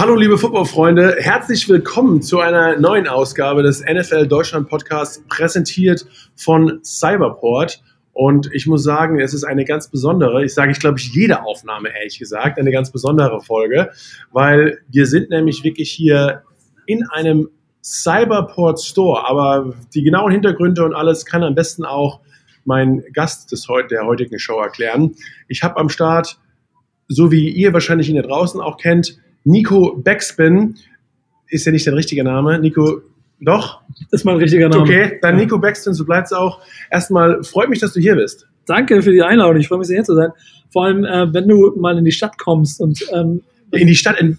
Hallo liebe Footballfreunde, herzlich willkommen zu einer neuen Ausgabe des NFL Deutschland Podcasts, präsentiert von Cyberport. Und ich muss sagen, es ist eine ganz besondere, ich sage, ich glaube, ich jede Aufnahme, ehrlich gesagt, eine ganz besondere Folge, weil wir sind nämlich wirklich hier in einem Cyberport Store. Aber die genauen Hintergründe und alles kann am besten auch mein Gast des, der heutigen Show erklären. Ich habe am Start, so wie ihr wahrscheinlich ihn da draußen auch kennt, Nico Backspin ist ja nicht der richtige Name. Nico, doch? Ist mein richtiger Name. Okay, dann Nico Backspin, so bleibt es auch. Erstmal freut mich, dass du hier bist. Danke für die Einladung. Ich freue mich sehr, hier zu sein. Vor allem, äh, wenn du mal in die Stadt kommst und ähm, in die Stadt, in,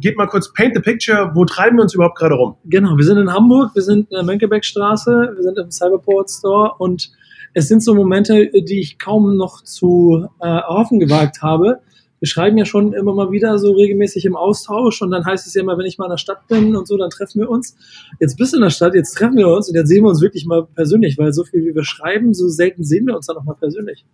geht mal kurz paint the picture, wo treiben wir uns überhaupt gerade rum? Genau, wir sind in Hamburg, wir sind in der Mönckebergstraße, wir sind im Cyberport Store und es sind so Momente, die ich kaum noch zu äh, erhoffen gewagt habe wir schreiben ja schon immer mal wieder so regelmäßig im Austausch und dann heißt es ja immer, wenn ich mal in der Stadt bin und so, dann treffen wir uns. Jetzt bist du in der Stadt, jetzt treffen wir uns und jetzt sehen wir uns wirklich mal persönlich, weil so viel wie wir schreiben, so selten sehen wir uns dann auch mal persönlich.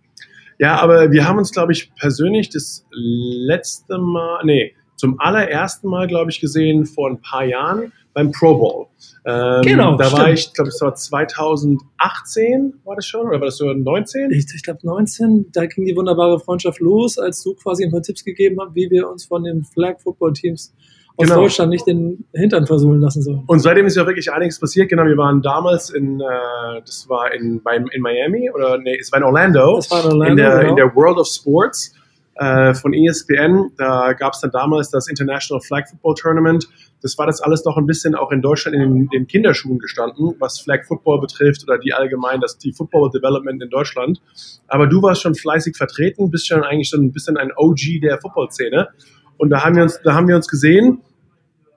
Ja, aber wir haben uns, glaube ich, persönlich das letzte Mal, nee, zum allerersten Mal, glaube ich, gesehen vor ein paar Jahren beim Pro Bowl. Ähm, genau. Da stimmt. war ich, glaube es war 2018, war das schon? Oder war das so 19? Ich, ich glaube 19, da ging die wunderbare Freundschaft los, als du quasi ein paar Tipps gegeben hast, wie wir uns von den Flag Football Teams aus genau. Deutschland nicht den Hintern versohlen lassen sollen. Und seitdem ist ja wirklich einiges passiert. Genau, wir waren damals in, äh, das war in, beim, in Miami oder nee, es war in Orlando. Das war in Orlando. In der, genau. in der World of Sports äh, von ESPN. Da gab es dann damals das International Flag Football Tournament. Das war das alles noch ein bisschen auch in Deutschland in den, den Kinderschuhen gestanden, was Flag Football betrifft oder die allgemein, das die Football Development in Deutschland. Aber du warst schon fleißig vertreten, bist schon eigentlich schon ein bisschen ein OG der Football-Szene. Und da haben wir uns, da haben wir uns gesehen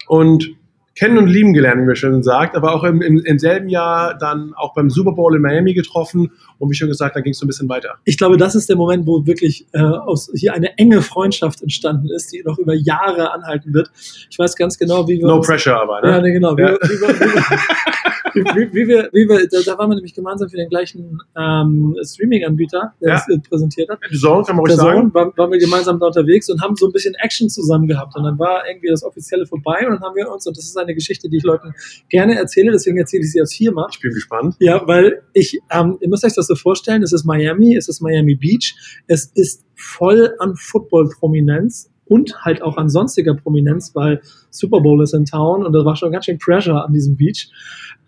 und kennen und lieben gelernt, wie man schon sagt, aber auch im, im, im, selben Jahr dann auch beim Super Bowl in Miami getroffen und wie schon gesagt, dann ging es so ein bisschen weiter. Ich glaube, das ist der Moment, wo wirklich äh, aus hier eine enge Freundschaft entstanden ist, die noch über Jahre anhalten wird. Ich weiß ganz genau, wie wir No uns, pressure aber, ne? Ja, nee, genau. Wie, ja. wie, wie, wie, wie, wir, wie wir, da, da waren wir nämlich gemeinsam für den gleichen ähm, Streaming-Anbieter, der ja. das äh, präsentiert hat. The Zone, kann man ruhig sagen. Waren, waren wir gemeinsam da unterwegs und haben so ein bisschen Action zusammen gehabt. Und dann war irgendwie das Offizielle vorbei und dann haben wir uns, und das ist eine Geschichte, die ich Leuten gerne erzähle, deswegen erzähle ich sie jetzt viermal. Ich bin gespannt. Ja, weil ich, ähm, ihr müsst euch das so vorstellen, es ist Miami, es ist Miami Beach, es ist voll an Football-Prominenz und halt auch an sonstiger Prominenz, weil Super Bowl ist in Town und da war schon ganz schön Pressure an diesem Beach.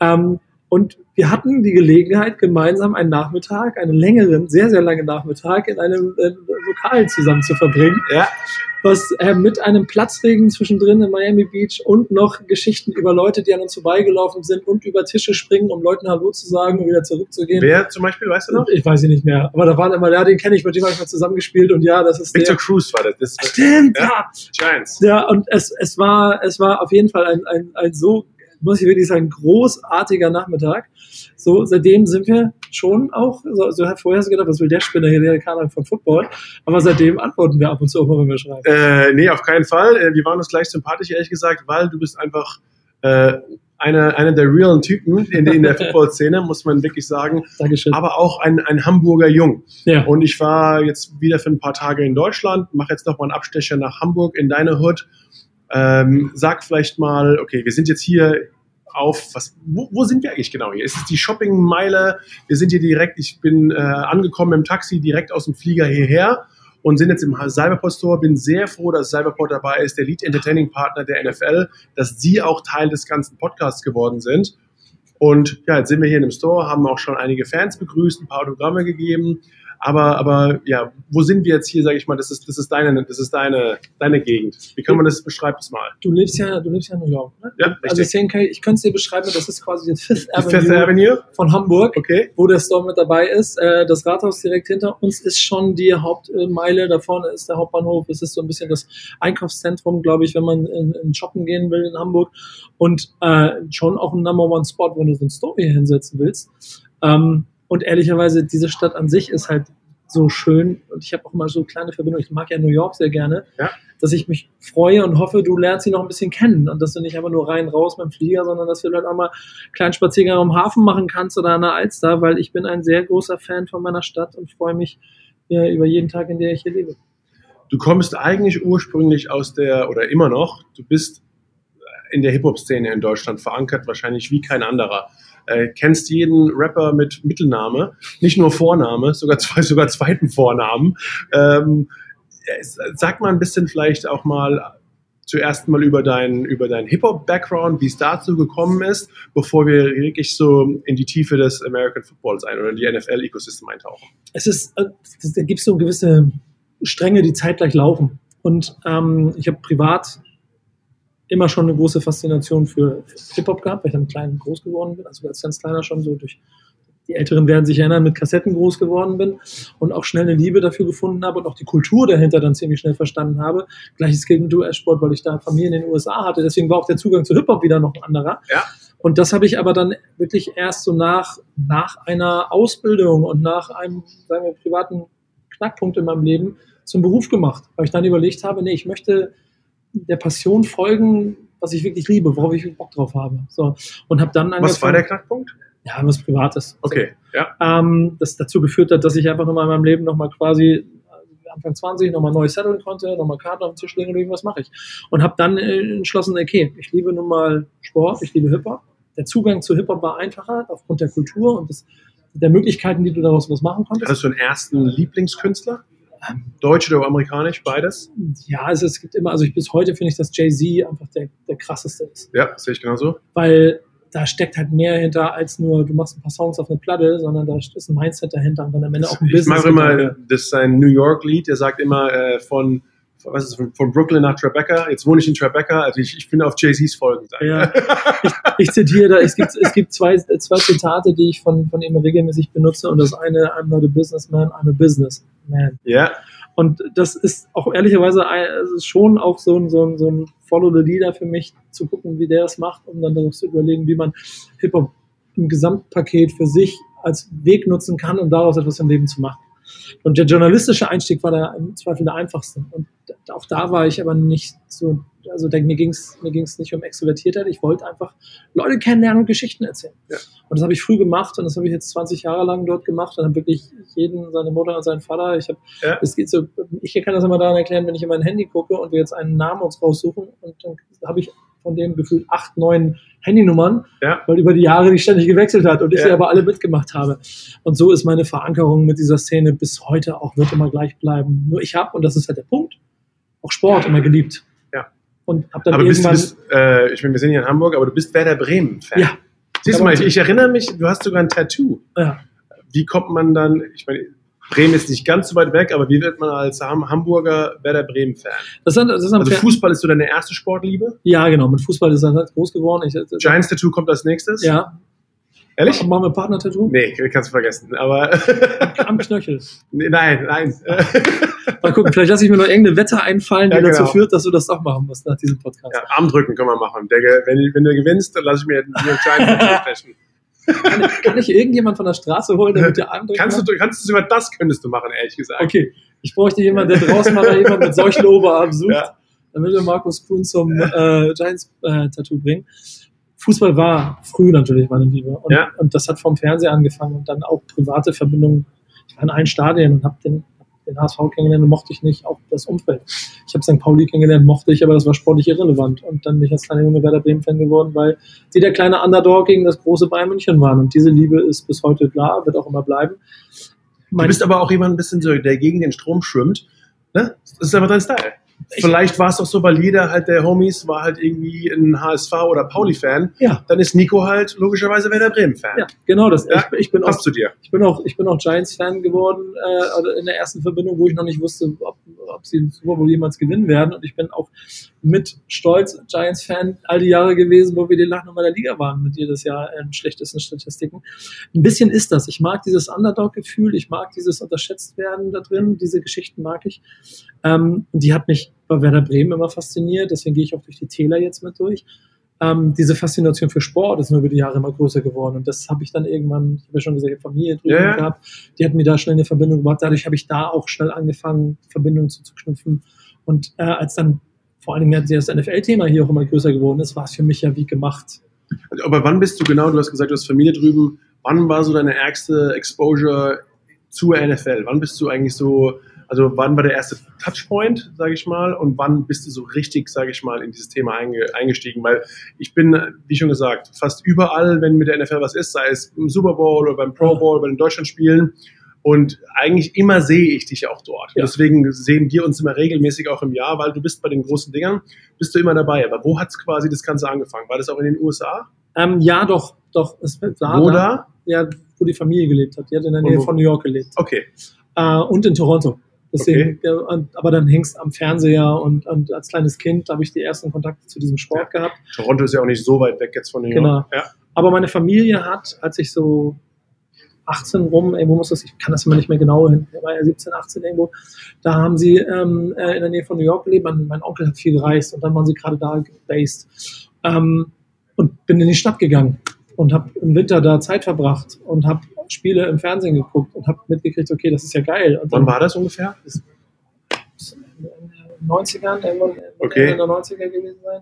Ähm, und wir hatten die Gelegenheit, gemeinsam einen Nachmittag, einen längeren, sehr, sehr langen Nachmittag in einem äh, Lokal zusammen zu verbringen. Ja. Was äh, mit einem Platzregen zwischendrin in Miami Beach und noch Geschichten über Leute, die an uns vorbeigelaufen sind und über Tische springen, um Leuten Hallo zu sagen und wieder zurückzugehen. Wer zum Beispiel, weißt du noch? Ich weiß ihn nicht mehr. Aber da waren immer, ja, den kenne ich, mit dem habe ich mal zusammengespielt und ja, das ist Victor der. Cruz war das. das Stimmt, ja. ja. Giants. Ja, und es, es war, es war auf jeden Fall ein, ein, ein so muss ich wirklich sagen, großartiger Nachmittag. So, seitdem sind wir schon auch, so, so vorher hast du gedacht, was will der Spinner hier, der kann von Football. Aber seitdem antworten wir ab und zu auch mal, wenn wir schreiben. Äh, nee, auf keinen Fall. Äh, wir waren uns gleich sympathisch, ehrlich gesagt, weil du bist einfach äh, einer eine der realen Typen in, in der Football-Szene, muss man wirklich sagen. Dankeschön. Aber auch ein, ein Hamburger Jung. Ja. Und ich war jetzt wieder für ein paar Tage in Deutschland, mache jetzt noch mal einen Abstecher nach Hamburg in deine Hood. Ähm, sag vielleicht mal, okay, wir sind jetzt hier auf, was, wo, wo sind wir eigentlich genau hier? Ist es die Shoppingmeile? Wir sind hier direkt, ich bin äh, angekommen im Taxi direkt aus dem Flieger hierher und sind jetzt im Cyberport Store. Bin sehr froh, dass Cyberport dabei ist, der Lead Entertaining Partner der NFL, dass sie auch Teil des ganzen Podcasts geworden sind. Und ja, jetzt sind wir hier in dem Store, haben auch schon einige Fans begrüßt, ein paar Autogramme gegeben. Aber, aber ja, wo sind wir jetzt hier, sage ich mal, das ist, das ist deine, das ist deine, deine Gegend. Wie kann man das beschreiben mal? Du lebst ja, du lebst ja in New York, ne? Ja, also richtig. Also ich könnte es dir beschreiben, das ist quasi die Fifth, die Fifth Avenue, Avenue, von Hamburg, okay. wo der Store mit dabei ist. Äh, das Rathaus direkt hinter uns ist schon die Hauptmeile. Da vorne ist der Hauptbahnhof. Es ist so ein bisschen das Einkaufszentrum, glaube ich, wenn man in, in Shoppen gehen will in Hamburg. Und äh, schon auch ein Number One Spot, wenn du so ein Store hier hinsetzen willst. Ähm, und ehrlicherweise, diese Stadt an sich ist halt so schön und ich habe auch immer so kleine Verbindungen. Ich mag ja New York sehr gerne, ja. dass ich mich freue und hoffe, du lernst sie noch ein bisschen kennen und dass du nicht einfach nur rein raus beim Flieger, sondern dass du vielleicht auch mal einen kleinen Spaziergang am Hafen machen kannst oder an der Alster, weil ich bin ein sehr großer Fan von meiner Stadt und freue mich ja, über jeden Tag, in der ich hier lebe. du kommst eigentlich ursprünglich aus der, oder immer noch, du bist in der Hip-Hop-Szene in Deutschland verankert, wahrscheinlich wie kein anderer. Äh, kennst jeden Rapper mit Mittelname, nicht nur Vorname, sogar, zwei, sogar zweiten Vornamen. Ähm, sag mal ein bisschen vielleicht auch mal zuerst mal über deinen über deinen Hip-Hop-Background, wie es dazu gekommen ist, bevor wir wirklich so in die Tiefe des American Footballs ein oder in die NFL-Ecosystem eintauchen. Es ist, äh, da gibt es so gewisse Stränge, die zeitgleich laufen. Und ähm, ich habe privat immer schon eine große Faszination für Hip-Hop gehabt, weil ich dann klein groß geworden bin, also als ganz kleiner schon so durch die Älteren werden sich erinnern, mit Kassetten groß geworden bin und auch schnell eine Liebe dafür gefunden habe und auch die Kultur dahinter dann ziemlich schnell verstanden habe. Gleiches gilt im US-Sport, weil ich da Familie in den USA hatte. Deswegen war auch der Zugang zu Hip-Hop wieder noch ein anderer. Ja. Und das habe ich aber dann wirklich erst so nach, nach einer Ausbildung und nach einem, sagen wir, privaten Knackpunkt in meinem Leben zum Beruf gemacht, weil ich dann überlegt habe, nee, ich möchte der Passion folgen, was ich wirklich liebe, worauf ich Bock drauf habe. So. Und habe dann Was war der Knackpunkt? Ja, was Privates. Okay, so. ja. Ähm, das dazu geführt hat, dass ich einfach nochmal in meinem Leben nochmal quasi äh, Anfang 20 nochmal neu setteln konnte, nochmal Karten auf den Tisch legen und irgendwas mache ich. Und habe dann äh, entschlossen, okay, ich liebe nun mal Sport, ich liebe Hip-Hop. Der Zugang zu Hip-Hop war einfacher aufgrund der Kultur und des, der Möglichkeiten, die du daraus was machen konntest. Hast du einen ersten Lieblingskünstler? Deutsch oder amerikanisch, beides? Ja, also es gibt immer, also ich, bis heute finde ich, dass Jay-Z einfach der, der krasseste ist. Ja, sehe ich genauso. Weil da steckt halt mehr hinter als nur, du machst ein paar Songs auf eine Platte, sondern da ist ein Mindset dahinter und dann am Ende auch ein ich Business. Ich mache immer, das ist sein New York-Lied, der sagt immer äh, von, was ist von, von Brooklyn nach Tribeca, jetzt wohne ich in Tribeca, also ich, ich bin auf Jay-Z's Folgen. Ja, ich, ich, zitiere da, es gibt, es gibt zwei, zwei Zitate, die ich von, von ihm regelmäßig benutze und das eine, I'm not a businessman, I'm a businessman. Ja. Und das ist auch ehrlicherweise ist schon auch so ein, so, ein, so ein Follow the Leader für mich, zu gucken, wie der es macht, um dann darauf zu überlegen, wie man Hip-Hop im Gesamtpaket für sich als Weg nutzen kann, um daraus etwas im Leben zu machen. Und der journalistische Einstieg war da im Zweifel der einfachste. Und auch da war ich aber nicht so also mir ging es mir ging's nicht um Extrovertiertheit, ich wollte einfach Leute kennenlernen und Geschichten erzählen. Ja. Und das habe ich früh gemacht und das habe ich jetzt 20 Jahre lang dort gemacht und habe wirklich jeden, seine Mutter und seinen Vater, ich habe, ja. es geht so, ich kann das immer daran erklären, wenn ich in mein Handy gucke und wir jetzt einen Namen uns raussuchen und dann habe ich von dem gefühlt acht, neun Handynummern, ja. weil über die Jahre die ständig gewechselt hat und ich ja. sie aber alle mitgemacht habe. Und so ist meine Verankerung mit dieser Szene bis heute auch, wird immer gleich bleiben. Nur ich habe, und das ist halt der Punkt, auch Sport immer geliebt und habe dann aber irgendwann... Bist, bist, äh, ich meine, wir sind hier in Hamburg, aber du bist Werder Bremen-Fan. Ja. Siehst du mal, ich, ich, erinnere mich, du hast sogar ein Tattoo. Ja. Wie kommt man dann, ich meine, Bremen ist nicht ganz so weit weg, aber wie wird man als Hamburger Werder Bremen-Fan? Das das ist also Fußball ist so deine erste Sportliebe? Ja, genau. Mit Fußball ist er halt groß geworden. Ich, Giants Tattoo kommt als nächstes? Ja. Ehrlich? Machen wir Partner-Tattoo? Nee, kannst du vergessen. Aber Am Knöchel. Nee, nein, nein. Mal gucken, vielleicht lasse ich mir noch irgendeine Wette einfallen, die ja, genau. dazu führt, dass du das doch machen musst nach diesem Podcast. Ja, Armdrücken können wir machen. Der, wenn, wenn, du gewinnst, dann lasse ich mir einen kleinen sprechen. Kann ich, kann ich irgendjemand von der Straße holen, der mit dir Armdrücken kannst du, kannst du sogar das könntest du machen, ehrlich gesagt. Okay, ich bräuchte jemanden, der draußen mal jemand mit solchen Oberarmen sucht, ja. damit wir Markus Kuhn zum äh, Giants-Tattoo äh, bringen. Fußball war früh natürlich meine Liebe. Und, ja. und das hat vom Fernseher angefangen und dann auch private Verbindungen. Ich war in allen Stadien und habe den, den HSV kennengelernt und mochte ich nicht, auch das Umfeld. Ich habe St. Pauli kennengelernt, mochte ich, aber das war sportlich irrelevant. Und dann bin ich als kleiner Junge Werder Bremen-Fan geworden, weil sie der kleine Underdog gegen das große Bayern München waren. Und diese Liebe ist bis heute klar, wird auch immer bleiben. Mein du bist aber auch jemand ein bisschen so, der gegen den Strom schwimmt. Ne? Das ist aber dein Style. Vielleicht war es auch so, weil jeder halt der Homies war halt irgendwie ein HSV oder Pauli-Fan. Ja. Dann ist Nico halt logischerweise Werder Bremen-Fan. Ja, genau. Das, ja, ich, ich bin auch, zu dir. Ich bin auch, ich bin auch Giants-Fan geworden äh, in der ersten Verbindung, wo ich noch nicht wusste, ob, ob sie den Super Bowl jemals gewinnen werden. Und ich bin auch mit Stolz Giants-Fan all die Jahre gewesen, wo wir die Lachnummer der Liga waren mit jedes Jahr äh, schlechtesten Statistiken. Ein bisschen ist das. Ich mag dieses Underdog-Gefühl, ich mag dieses unterschätzt werden da drin, diese Geschichten mag ich. Ähm, und die hat mich bei Werder Bremen immer fasziniert, deswegen gehe ich auch durch die Täler jetzt mit durch. Ähm, diese Faszination für Sport ist nur über die Jahre immer größer geworden. Und das habe ich dann irgendwann, ich habe ja schon gesagt, Familie drüben ja. gehabt, die hat mir da schnell eine Verbindung gemacht. Dadurch habe ich da auch schnell angefangen, Verbindungen zu, zu knüpfen. Und äh, als dann vor allem das NFL-Thema hier auch immer größer geworden ist, war es für mich ja wie gemacht. Aber wann bist du genau, du hast gesagt, du hast Familie drüben, wann war so deine ärgste Exposure zur NFL? Wann bist du eigentlich so Also wann war der erste Touchpoint, sage ich mal, und wann bist du so richtig, sage ich mal, in dieses Thema eingestiegen? Weil ich bin, wie schon gesagt, fast überall, wenn mit der NFL was ist, sei es im Super Bowl oder beim Pro Bowl, bei den Deutschlandspielen, und eigentlich immer sehe ich dich auch dort. Ja. Deswegen sehen wir uns immer regelmäßig auch im Jahr, weil du bist bei den großen Dingern, bist du immer dabei. Aber wo hat es quasi das Ganze angefangen? War das auch in den USA? Ähm, ja, doch, doch. Es war wo da? Ja, wo die Familie gelebt hat. Die hat in der Nähe von New York gelebt. Okay. Äh, und in Toronto. Deswegen, okay. aber dann hängst am Fernseher und, und als kleines Kind habe ich die ersten Kontakte zu diesem Sport ja. gehabt. Toronto ist ja auch nicht so weit weg jetzt von New York. Genau. Ja. Aber meine Familie hat, als ich so 18 rum, irgendwo muss das, ich kann das immer nicht mehr genau hin, war ja 17, 18 irgendwo, da haben sie ähm, äh, in der Nähe von New York gelebt, mein, mein, Onkel hat viel gereist und dann waren sie gerade da based. Ähm, und bin in die Stadt gegangen und habe im Winter da Zeit verbracht und habe Spiele im Fernsehen geguckt und habe mitgekriegt, okay, das ist ja geil. Und Wann war das ungefähr? Das, in den 90ern, irgendwann okay. in den 90er gewesen sein.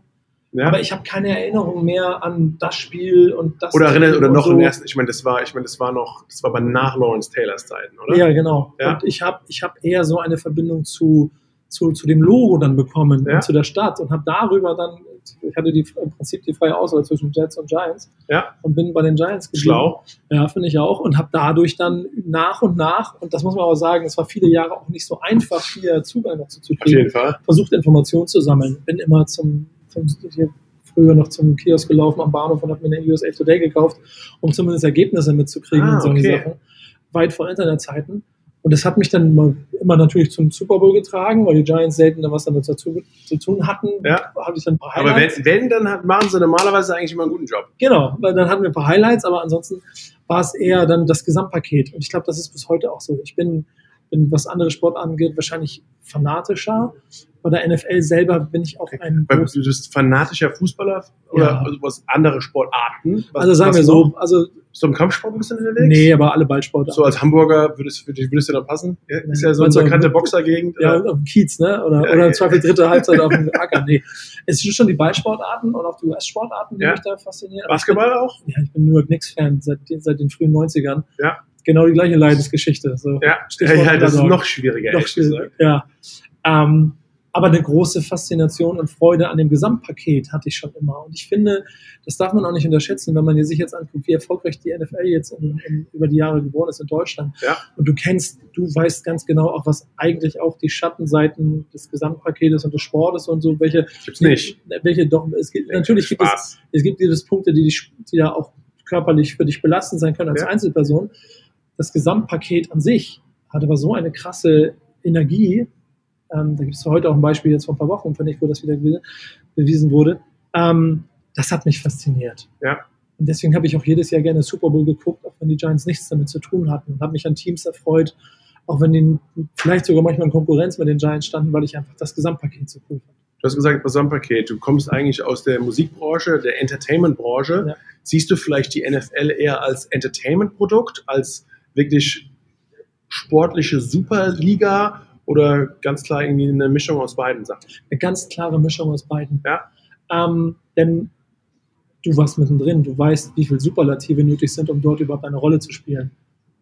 Ja. Aber ich habe keine Erinnerung mehr an das Spiel und das. Oder erinnert oder noch so. im ersten. Ich meine, das war, ich meine, das war noch, das war aber nach Lawrence Taylors Zeiten, oder? Ja, genau. Ja. Und ich habe, ich habe eher so eine Verbindung zu zu, zu dem Logo dann bekommen ja. zu der Stadt und habe darüber dann, ich hatte die, im Prinzip die freie Auswahl zwischen Jets und Giants ja. und bin bei den Giants geblieben. Schlau. Ja, finde ich auch und habe dadurch dann nach und nach, und das muss man aber sagen, es war viele Jahre auch nicht so einfach, hier Zugang dazu zu kriegen. Auf jeden Fall. Versucht Informationen zu sammeln. Bin immer zum, zum hier früher noch zum Kiosk gelaufen am Bahnhof und habe mir eine USA Today gekauft, um zumindest Ergebnisse mitzukriegen ah, und solche okay. Sachen. Weit vor Internetzeiten. Und das hat mich dann immer, immer, natürlich zum Super Bowl getragen, weil die Giants selten da was damit dazu, zu tun hatten. Ja. Hatte ich dann ein paar Highlights. Aber wenn, wenn, dann machen sie normalerweise eigentlich immer einen guten Job. Genau, weil dann hatten wir ein paar Highlights, aber ansonsten war es eher dann das Gesamtpaket. Und ich glaube, das ist bis heute auch so. Ich bin, bin was andere Sport angeht, wahrscheinlich fanatischer. Bei der NFL selber bin ich auch ein. Weil du bist fanatischer Fußballer oder ja. also was andere Sportarten? Was, also sagen wir so, also bist du im Kampfsport ein bisschen unterwegs? Nee, aber alle Ballsportarten. So als Hamburger würdest, würdest du da passen? Ja, ist ja so eine bekannte Boxergegend. Ja, auf dem Kiez, ne? Oder, ja, oder im Zweifel dritte Halbzeit auf dem Acker. Nee. Es sind schon die Ballsportarten und auch die US-Sportarten, die mich da faszinieren. Basketball bin, auch? Ja, ich bin New York Knicks-Fan seit, seit den frühen 90ern. Ja. Genau die gleiche Leidensgeschichte. So. Ja, ja, das ist noch schwieriger, noch schwieriger. Ja. Ähm, aber eine große Faszination und Freude an dem Gesamtpaket hatte ich schon immer. Und ich finde, das darf man auch nicht unterschätzen, wenn man sich jetzt anguckt, wie erfolgreich die NFL jetzt in, in, über die Jahre geworden ist in Deutschland. Ja. Und du kennst, du weißt ganz genau auch, was eigentlich auch die Schattenseiten des Gesamtpaketes und des Sportes und so, welche. Gibt's nicht. Welche doch, es gibt, natürlich gibt es, es gibt diese Punkte, die, die, die da auch körperlich für dich belastend sein können als ja. Einzelperson. Das Gesamtpaket an sich hat aber so eine krasse Energie, ähm, da gibt es heute auch ein Beispiel jetzt vor ein paar Wochen, finde ich, wo das wieder bewiesen wurde. Ähm, das hat mich fasziniert. Ja. Und deswegen habe ich auch jedes Jahr gerne Super Bowl geguckt, auch wenn die Giants nichts damit zu tun hatten. Und habe mich an Teams erfreut, auch wenn die vielleicht sogar manchmal in Konkurrenz mit den Giants standen, weil ich einfach das Gesamtpaket so cool fand. Du hast gesagt, Gesamtpaket. Du kommst eigentlich aus der Musikbranche, der Entertainmentbranche. Ja. Siehst du vielleicht die NFL eher als Entertainment-Produkt, als wirklich sportliche Superliga oder ganz klar irgendwie eine Mischung aus beiden Sachen? Eine ganz klare Mischung aus beiden. Ja. Ähm, denn du warst mittendrin, du weißt, wie viele Superlative nötig sind, um dort überhaupt eine Rolle zu spielen.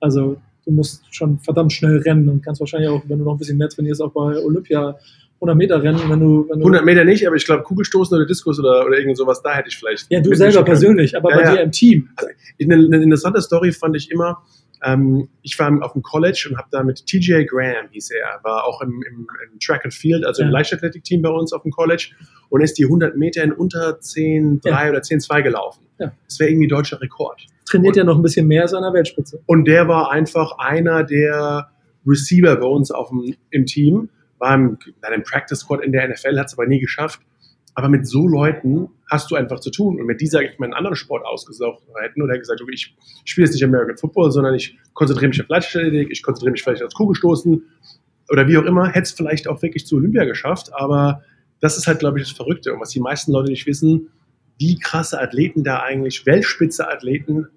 Also du musst schon verdammt schnell rennen und kannst wahrscheinlich auch, wenn du noch ein bisschen mehr trainierst, auch bei Olympia 100 Meter rennen, wenn du, wenn du 100 Meter nicht, aber ich glaube Kugelstoßen oder Diskus oder, oder irgend sowas, da hätte ich vielleicht. Ja, du selber persönlich, aber ja, bei ja. dir im Team. Also, eine, eine interessante Story fand ich immer, ähm, ich war auf dem College und habe da mit TJ Graham, hieß er, war auch im, im, im Track and Field, also ja. im Leichtathletik-Team bei uns auf dem College und ist die 100 Meter in unter 10,3 ja. oder 10,2 gelaufen. Ja. Das wäre irgendwie deutscher Rekord. Trainiert ja noch ein bisschen mehr als an der Weltspitze. Und der war einfach einer der Receiver bei uns auf dem, im Team, war im, im Practice Squad in der NFL, hat es aber nie geschafft. Aber mit so Leuten hast du einfach zu tun. Und mit dieser ich meinen anderen Sport ausgesucht hätten oder gesagt, okay, ich spiele jetzt nicht American Football, sondern ich konzentriere mich auf Leichtathletik, ich konzentriere mich vielleicht auf Kugelstoßen oder wie auch immer, hätte es vielleicht auch wirklich zu Olympia geschafft. Aber das ist halt, glaube ich, das Verrückte. Und was die meisten Leute nicht wissen, wie krasse Athleten da eigentlich, Weltspitze Athleten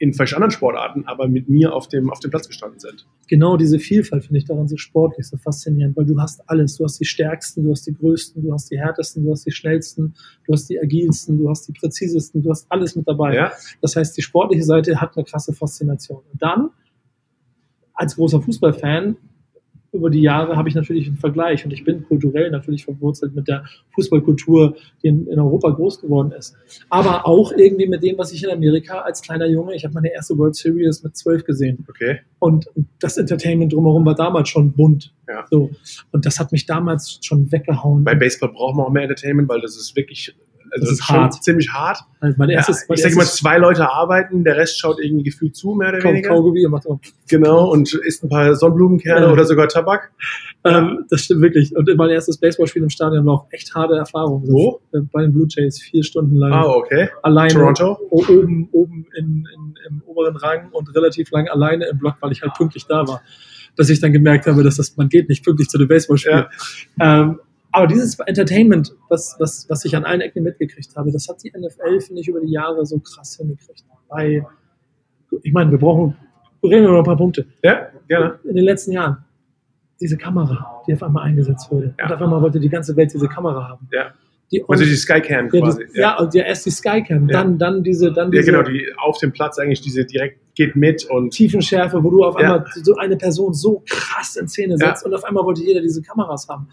in vielleicht anderen Sportarten, aber mit mir auf dem, auf dem Platz gestanden sind. Genau diese Vielfalt finde ich daran so sportlich, so faszinierend, weil du hast alles. Du hast die stärksten, du hast die größten, du hast die härtesten, du hast die schnellsten, du hast die agilsten, du hast die präzisesten, du hast alles mit dabei. Ja. Das heißt, die sportliche Seite hat eine krasse Faszination. Und dann, als großer Fußballfan, über die Jahre habe ich natürlich einen Vergleich und ich bin kulturell natürlich verwurzelt mit der Fußballkultur, die in, in, Europa groß geworden ist. Aber auch irgendwie mit dem, was ich in Amerika als kleiner Junge, ich habe meine erste World Series mit zwölf gesehen. Okay. Und das Entertainment drumherum war damals schon bunt. Ja. So. Und das hat mich damals schon weggehauen. Bei Baseball braucht man auch mehr Entertainment, weil das ist wirklich also das ist hart. ziemlich hart. Also mein erstes, ja, mein ich sage mal, zwei Leute arbeiten, der Rest schaut irgendwie gefühlt zu, mehr oder weniger. Kaugummi macht immer Genau, und isst ein paar Sonnenblumenkerne Ja. oder sogar Tabak. Ähm, das stimmt wirklich. Und mein erstes Baseballspiel im Stadion war auch echt harte Erfahrung. Wo? Äh, Bei den Blue Jays vier Stunden lang. Ah, okay. Alleine. Toronto? Oben, oben in, in, im oberen Rang und relativ lang alleine im Block, weil ich halt pünktlich da war. Dass ich dann gemerkt habe, dass das, man geht nicht pünktlich zu dem Baseballspiel. Ähm, aber dieses Entertainment, was, was, was ich an allen Ecken mitgekriegt habe, das hat die NFL, finde ich, über die Jahre so krass hingekriegt. Bei, ich meine, wir brauchen, reden wir über ein paar Punkte. Ja, gerne. In den letzten Jahren, diese Kamera, die auf einmal eingesetzt wurde. Ja. Und auf einmal wollte die ganze Welt diese Kamera haben. Ja. Die Also die Skycam ja, quasi. die, ja, und ja, erst die Skycam, Ja. dann, dann diese, dann Ja, diese genau, die auf dem Platz eigentlich diese direkt geht mit und Tiefenschärfe, wo du auf Ja. einmal so eine Person so krass in Szene Ja. setzt und auf einmal wollte jeder diese Kameras haben.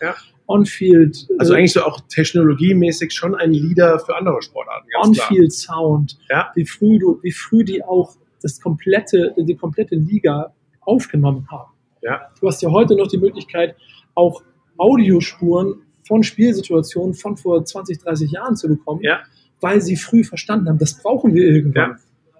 On-Field, also äh, eigentlich so auch technologiemäßig schon ein Leader für andere Sportarten. On-Field Sound, Ja. wie früh du, wie früh die auch das komplette, die komplette Liga aufgenommen haben. Ja. Du hast ja heute noch die Möglichkeit, auch Audiospuren von Spielsituationen von vor 20, 30 Jahren zu bekommen, Ja. weil sie früh verstanden haben, das brauchen wir irgendwann. Ja.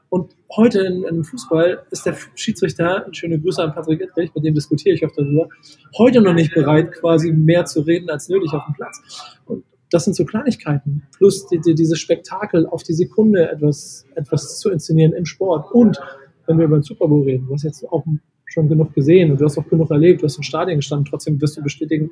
Und heute in, im Fußball ist der Schiedsrichter, schöne Grüße an Patrick Ittrich, mit dem diskutiere ich oft darüber, heute noch nicht bereit, quasi mehr zu reden als nötig auf dem Platz. Und das sind so Kleinigkeiten. Plus die, die, dieses Spektakel auf die Sekunde etwas, etwas zu inszenieren im Sport. Und wenn wir über den Super Bowl reden, du hast jetzt auch schon genug gesehen und du hast auch genug erlebt, du hast im Stadion gestanden, trotzdem wirst du bestätigen,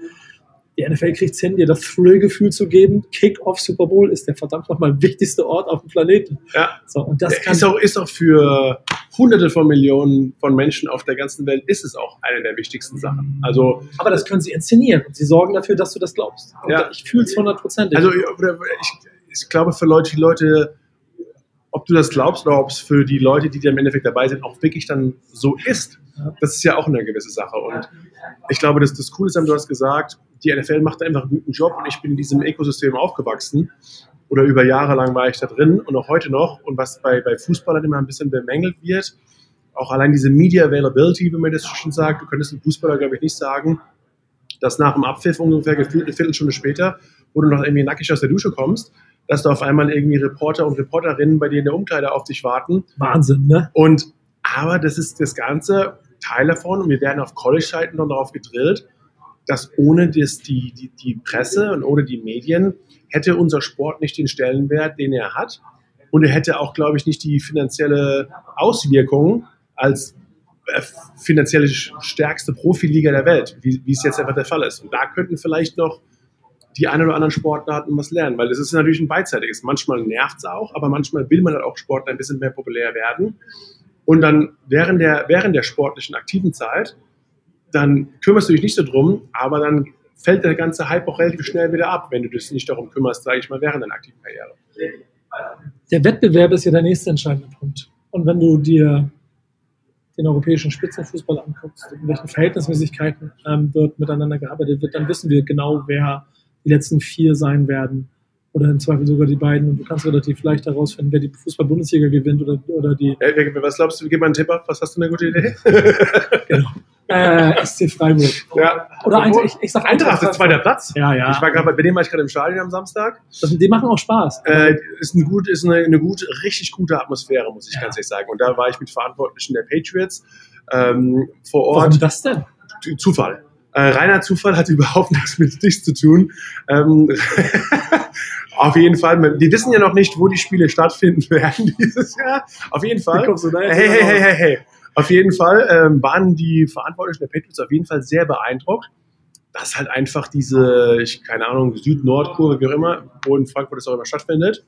die NFL kriegt es hin, dir das Thrill-Gefühl zu geben. Kick-Off Super Bowl ist der verdammt nochmal wichtigste Ort auf dem Planeten. Ja. So, und das ist, auch, ist auch für hunderte von Millionen von Menschen auf der ganzen Welt ist es auch eine der wichtigsten Sachen. Also, Aber das können sie inszenieren und sie sorgen dafür, dass du das glaubst. Und Ja. ich fühle es hundertprozentig. also ich, ich glaube für Leute, die Leute, du das glaubst oder ob es für die Leute, die da im Endeffekt dabei sind, auch wirklich dann so ist, das ist ja auch eine gewisse Sache. Und ich glaube, dass das Coole ist, du hast gesagt, die NFL macht einfach einen guten Job und ich bin in diesem Ökosystem aufgewachsen. Oder über Jahre lang war ich da drin und auch heute noch. Und was bei, bei Fußballern immer ein bisschen bemängelt wird, auch allein diese Media Availability, wenn man das schon sagt, du könntest einem Fußballer, glaube ich, nicht sagen, dass nach dem Abpfiff ungefähr gefühlt eine Viertelstunde später, wo du noch irgendwie nackig aus der Dusche kommst, dass da auf einmal irgendwie Reporter und Reporterinnen bei dir in der Umkleide auf dich warten. Wahnsinn, ne? Und aber das ist das Ganze Teil davon und wir werden auf College-Seiten dann darauf gedrillt, dass ohne das, die, die, die Presse und ohne die Medien hätte unser Sport nicht den Stellenwert, den er hat. Und er hätte auch, glaube ich, nicht die finanzielle Auswirkung als äh, finanziell stärkste Profiliga der Welt, wie, wie es jetzt einfach der Fall ist. Und da könnten vielleicht noch die ein oder anderen Sportarten was lernen, weil das ist natürlich ein beidseitiges. Manchmal nervt es auch, aber manchmal will man halt auch Sport ein bisschen mehr populär werden. Und dann während der, während der sportlichen aktiven Zeit, dann kümmerst du dich nicht so drum, aber dann fällt der ganze Hype auch relativ schnell wieder ab, wenn du dich nicht darum kümmerst, sage ich mal, während deiner aktiven Karriere. Der Wettbewerb ist ja der nächste entscheidende Punkt. Und wenn du dir den europäischen Spitzenfußball anguckst, in welchen Verhältnismäßigkeiten ähm, dort miteinander gearbeitet wird, dann wissen wir genau, wer die letzten vier sein werden. Oder im Zweifel sogar die beiden. Und du kannst relativ leicht herausfinden, wer die Fußball-Bundesliga gewinnt oder, oder die Äh, was glaubst du, gib mal einen Tipp ab, was hast du eine gute Idee? äh, SC Freiburg. ja. Oder Eintracht, ich, ich sag Eintracht ist zweiter Platz. Ja, ja. Ich war gerade, bei dem war ich gerade im Stadion am Samstag. Das, die machen auch Spaß. Äh, ist ein gut, ist eine, eine gut, richtig gute Atmosphäre, muss ich Ja. ganz ehrlich sagen. Und da war ich mit Verantwortlichen der Patriots ähm, vor Warum Ort. das denn? Zufall. Äh, reiner Zufall hat überhaupt nichts mit dich zu tun. Ähm, auf jeden Fall. Die wissen ja noch nicht, wo die Spiele stattfinden werden dieses Jahr. Auf jeden Fall. Hey, hey, hey, hey, hey. Auf jeden Fall ähm, waren die Verantwortlichen der Patriots auf jeden Fall sehr beeindruckt, dass halt einfach diese, ich keine Ahnung, Süd-Nord-Kurve, wie auch immer, wo in Frankfurt es auch immer stattfindet.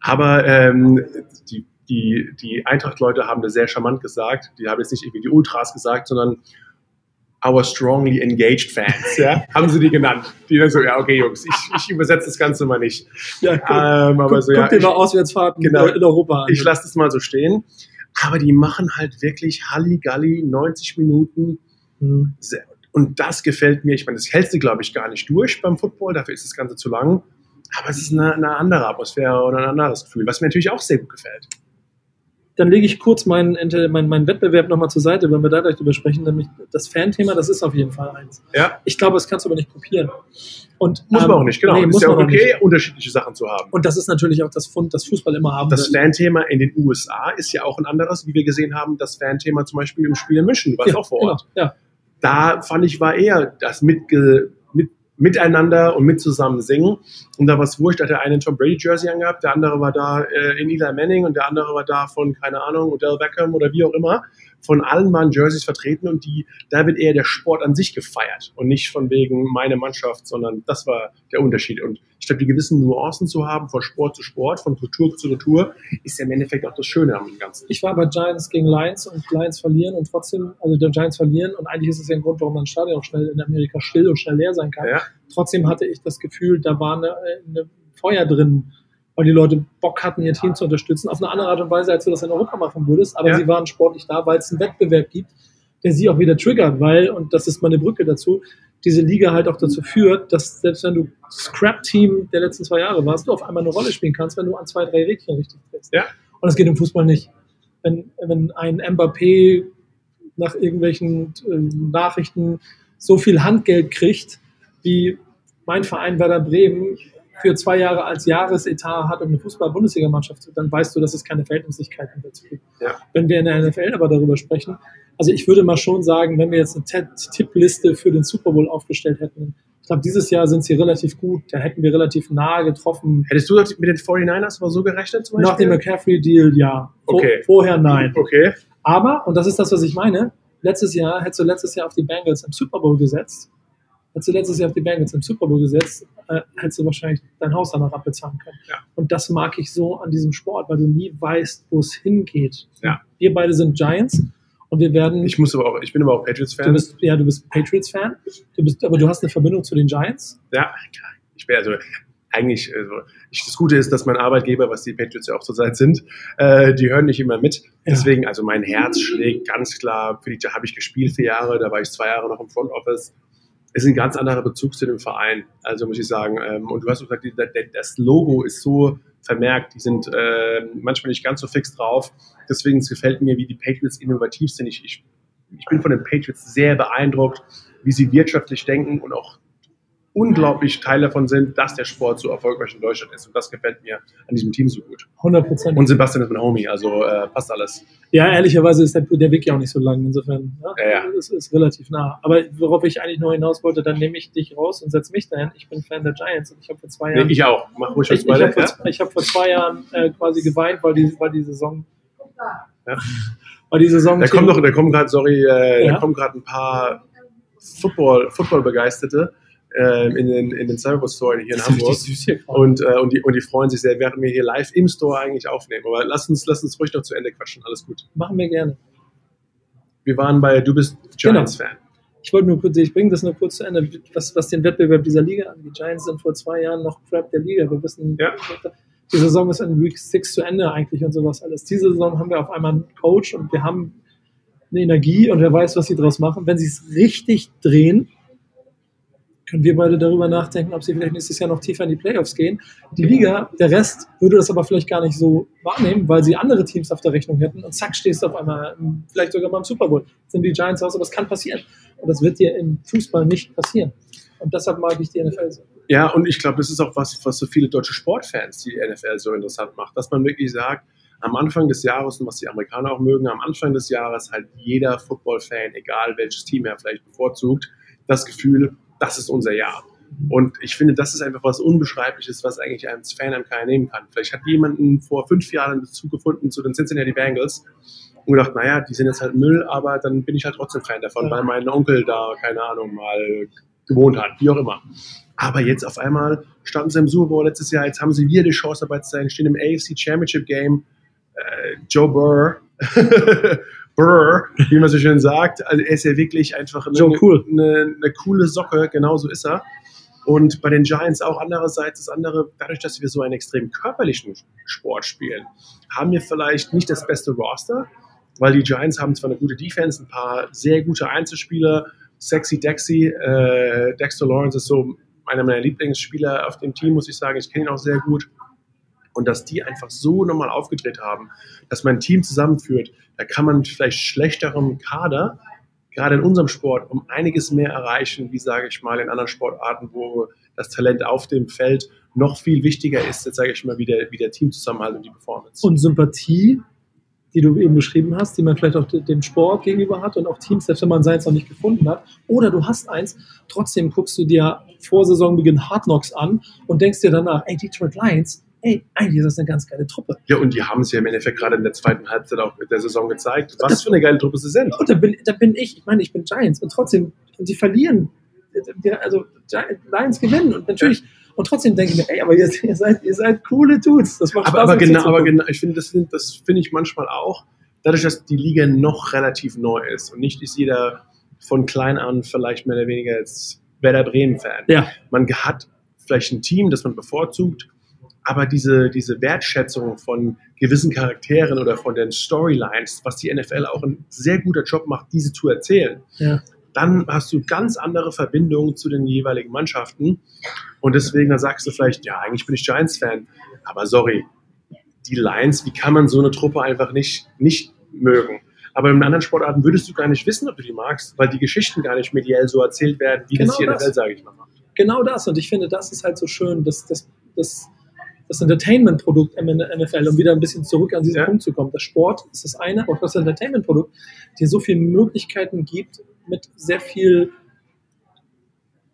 Aber ähm, die, die, die Eintracht-Leute haben das sehr charmant gesagt. Die haben jetzt nicht irgendwie die Ultras gesagt, sondern our strongly engaged fans, ja, haben sie die genannt. Die dann so, ja, okay, Jungs, ich, ich übersetze das Ganze mal nicht. Ja, guck, Ähm, aber guck, so, guck ja, dir ich, mal Auswärtsfahrten Genau. in Europa an. ich lasse das mal so stehen. Aber die machen halt wirklich Halligalli, 90 Minuten. Mhm. Und das gefällt mir. Ich meine, das hältst du, glaube ich, gar nicht durch beim Football. Dafür ist das Ganze zu lang. Aber es ist eine, eine andere Atmosphäre oder ein anderes Gefühl, was mir natürlich auch sehr gut gefällt. Dann lege ich kurz meinen, meinen, meinen Wettbewerb nochmal zur Seite, wenn wir da gleich drüber sprechen. Nämlich das Fan-Thema, das ist auf jeden Fall eins. Ja. Ich glaube, das kannst du aber nicht kopieren. Und, muss man ähm, auch nicht, genau. Nee, ist ja auch okay, unterschiedliche Sachen zu haben. Und das ist natürlich auch das Fund, das Fußball immer haben Das Fan-Thema in den USA ist ja auch ein anderes, wie wir gesehen haben, das Fan-Thema zum Beispiel im Spiel in München, war ja, auch vor Ort. Genau, ja. Da fand ich, war eher das mitge miteinander und mit zusammen singen. Und da war es wurscht, hat der eine ein Tom Brady Jersey angehabt, der andere war da äh, in Eli Manning und der andere war da von, keine Ahnung, Odell Beckham oder wie auch immer. Von allen waren Jerseys vertreten und die, da wird eher der Sport an sich gefeiert und nicht von wegen meine Mannschaft, sondern das war der Unterschied. Und ich glaube, die gewissen Nuancen zu haben, von Sport zu Sport, von Kultur zu Kultur, ist ja im Endeffekt auch das Schöne am Ganzen. Ich war bei Giants gegen Lions und Lions verlieren und trotzdem, also der Giants verlieren und eigentlich ist es ja ein Grund, warum man Stadion auch schnell in Amerika still und schnell leer sein kann. Ja. Trotzdem hatte ich das Gefühl, da war eine, eine Feuer drin weil die Leute Bock hatten, ihr Team zu unterstützen, auf eine andere Art und Weise, als du das in Europa machen würdest. Aber ja. sie waren sportlich da, weil es einen Wettbewerb gibt, der sie auch wieder triggert, weil, und das ist meine Brücke dazu, diese Liga halt auch dazu führt, dass selbst wenn du Scrap-Team der letzten zwei Jahre warst, du auf einmal eine Rolle spielen kannst, wenn du an zwei, drei Rädchen richtig drehst. Ja. Und das geht im Fußball nicht. Wenn, wenn ein Mbappé nach irgendwelchen äh, Nachrichten so viel Handgeld kriegt, wie mein Verein Werder Bremen für zwei Jahre als Jahresetat hat, um eine Fußball-Bundesligamannschaft zu, dann weißt du, dass es keine Verhältnismäßigkeiten dazu gibt. Ja. Wenn wir in der NFL aber darüber sprechen, also ich würde mal schon sagen, wenn wir jetzt eine Tippliste für den Super Bowl aufgestellt hätten, ich glaube, dieses Jahr sind sie relativ gut, da hätten wir relativ nahe getroffen. Hättest du mit den 49ers aber so gerechnet zum Beispiel? Nach dem McCaffrey-Deal, ja. Okay. Vorher nein. Okay. Aber, und das ist das, was ich meine, letztes Jahr, hättest du letztes Jahr auf die Bengals im Super Bowl gesetzt, hättest du letztes Jahr auf die Bengals im Super Bowl gesetzt, äh, hättest du wahrscheinlich dein Haus danach abbezahlen können. Ja. Und das mag ich so an diesem Sport, weil du nie weißt, wo es hingeht. Ja. Wir beide sind Giants und wir werden. Ich muss aber auch, ich bin aber auch Patriots-Fan. Du bist, ja, du bist Patriots-Fan. Du bist, aber du hast eine Verbindung zu den Giants. Ja, ich bin also eigentlich, also ich, das Gute ist, dass mein Arbeitgeber, was die Patriots ja auch zurzeit sind, äh, die hören nicht immer mit. Deswegen, also mein Herz schlägt ganz klar, für die habe ich gespielt vier Jahre, da war ich zwei Jahre noch im Front Office ist ein ganz anderer Bezug zu dem Verein. Also muss ich sagen. Ähm, und du hast gesagt, das Logo ist so vermerkt, die sind äh, manchmal nicht ganz so fix drauf. Deswegen gefällt mir, wie die Patriots innovativ sind. Ich, ich bin von den Patriots sehr beeindruckt, wie sie wirtschaftlich denken und auch unglaublich Teil davon sind, dass der Sport so erfolgreich in Deutschland ist. Und das gefällt mir an diesem Team so gut. 100 Prozent. Und Sebastian ist mein Homie, also äh, passt alles. Ja, ehrlicherweise ist der, der Weg ja auch nicht so lang. Insofern ja, ja, ja. Es ist relativ nah. Aber worauf ich eigentlich nur hinaus wollte, dann nehme ich dich raus und setze mich dahin. Ich bin Fan der Giants und ich habe vor zwei Jahren. Nee, ich auch. Mach ruhig ich, ich habe vor, ja? hab vor, zwei Jahren äh, quasi geweint, weil die, weil die Saison. Ja. Weil die Saison. Da kommen gerade, sorry, äh, da kommen gerade ein paar Football, Football-Begeisterte äh, in den, in den Cyber Store hier in Hamburg. Hier und, äh, und, die, und die freuen sich sehr, während wir hier live im Store eigentlich aufnehmen. Aber lass uns, lass uns ruhig noch zu Ende quatschen. Alles gut. Machen wir gerne. Wir waren bei, du bist Giants-Fan. Genau. Ich wollte nur kurz, ich bringe das nur kurz zu Ende, was, was den Wettbewerb dieser Liga angeht. Die Giants sind vor zwei Jahren noch Crap der Liga. Wir wissen, ja. die Saison ist in Week 6 zu Ende eigentlich und sowas alles. Diese Saison haben wir auf einmal einen Coach und wir haben eine Energie und wer weiß, was sie daraus machen. Wenn sie es richtig drehen, können wir beide darüber nachdenken, ob sie vielleicht nächstes Jahr noch tiefer in die Playoffs gehen. Die Liga, der Rest würde das aber vielleicht gar nicht so wahrnehmen, weil sie andere Teams auf der Rechnung hätten und zack, stehst du auf einmal, vielleicht sogar mal im Super Bowl. sind die Giants raus, aber das kann passieren. Und das wird dir im Fußball nicht passieren. Und deshalb mag ich die NFL so. Ja, und ich glaube, das ist auch was, was so viele deutsche Sportfans die NFL so interessant macht, dass man wirklich sagt, am Anfang des Jahres und was die Amerikaner auch mögen, am Anfang des Jahres halt jeder Football-Fan, egal welches Team er vielleicht bevorzugt, das Gefühl, das ist unser Jahr. Und ich finde, das ist einfach was Unbeschreibliches, was eigentlich ein Fan am keiner nehmen kann. Vielleicht hat jemanden vor fünf Jahren einen Bezug gefunden zu den Cincinnati Bengals und gedacht, naja, die sind jetzt halt Müll, aber dann bin ich halt trotzdem Fan davon, weil mein Onkel da, keine Ahnung, mal gewohnt hat, wie auch immer. Aber jetzt auf einmal standen sie im Super Bowl letztes Jahr, jetzt haben sie wieder die Chance dabei zu sein, stehen im AFC Championship Game. Äh, Joe Burr Brr, wie man so schön sagt. Also er ist ja wirklich einfach eine, so cool. eine, eine coole Socke, genau so ist er. Und bei den Giants auch andererseits das andere, dadurch, dass wir so einen extrem körperlichen Sport spielen, haben wir vielleicht nicht das beste Roster, weil die Giants haben zwar eine gute Defense, ein paar sehr gute Einzelspieler, Sexy Dexy. Äh, Dexter Lawrence ist so einer meiner Lieblingsspieler auf dem Team, muss ich sagen. Ich kenne ihn auch sehr gut. Und dass die einfach so nochmal aufgedreht haben, dass man ein Team zusammenführt, da kann man vielleicht schlechterem Kader, gerade in unserem Sport, um einiges mehr erreichen, wie sage ich mal, in anderen Sportarten, wo das Talent auf dem Feld noch viel wichtiger ist, jetzt sage ich mal, wie der, wie der Teamzusammenhalt und die Performance. Und Sympathie, die du eben beschrieben hast, die man vielleicht auch dem Sport gegenüber hat und auch Teams, selbst wenn man seins noch nicht gefunden hat. Oder du hast eins, trotzdem guckst du dir vor Saisonbeginn Hard Knocks an und denkst dir danach, ey, Detroit Lions, ey, eigentlich ist das eine ganz geile Truppe. Ja, und die haben es ja im Endeffekt gerade in der zweiten Halbzeit auch mit der Saison gezeigt, was das, für eine geile Truppe sie sind. Und da bin, da bin ich, ich meine, ich bin Giants und trotzdem, und sie verlieren, also Lions gewinnen und natürlich, ja. und trotzdem denke ich mir, ey, aber ihr, ihr, seid, ihr seid coole Dudes, das macht aber, Spaß. Aber genau, aber genau, ich finde, das, das finde ich manchmal auch, dadurch, dass die Liga noch relativ neu ist und nicht ist jeder von klein an vielleicht mehr oder weniger jetzt Werder Bremen-Fan. Ja. Man hat vielleicht ein Team, das man bevorzugt, aber diese, diese Wertschätzung von gewissen Charakteren oder von den Storylines, was die NFL auch ein sehr guter Job macht, diese zu erzählen, ja. dann hast du ganz andere Verbindungen zu den jeweiligen Mannschaften. Und deswegen, dann sagst du vielleicht, ja, eigentlich bin ich Giants-Fan, aber sorry, die Lions, wie kann man so eine Truppe einfach nicht, nicht mögen? Aber in anderen Sportarten würdest du gar nicht wissen, ob du die magst, weil die Geschichten gar nicht mediell so erzählt werden, wie genau das die NFL, sage ich mal, macht. Genau das. Und ich finde, das ist halt so schön, dass, dass, dass das Entertainment-Produkt NFL, um wieder ein bisschen zurück an diesen ja. Punkt zu kommen. Das Sport ist das eine, aber auch das Entertainment-Produkt, dir so viele Möglichkeiten gibt, mit sehr viel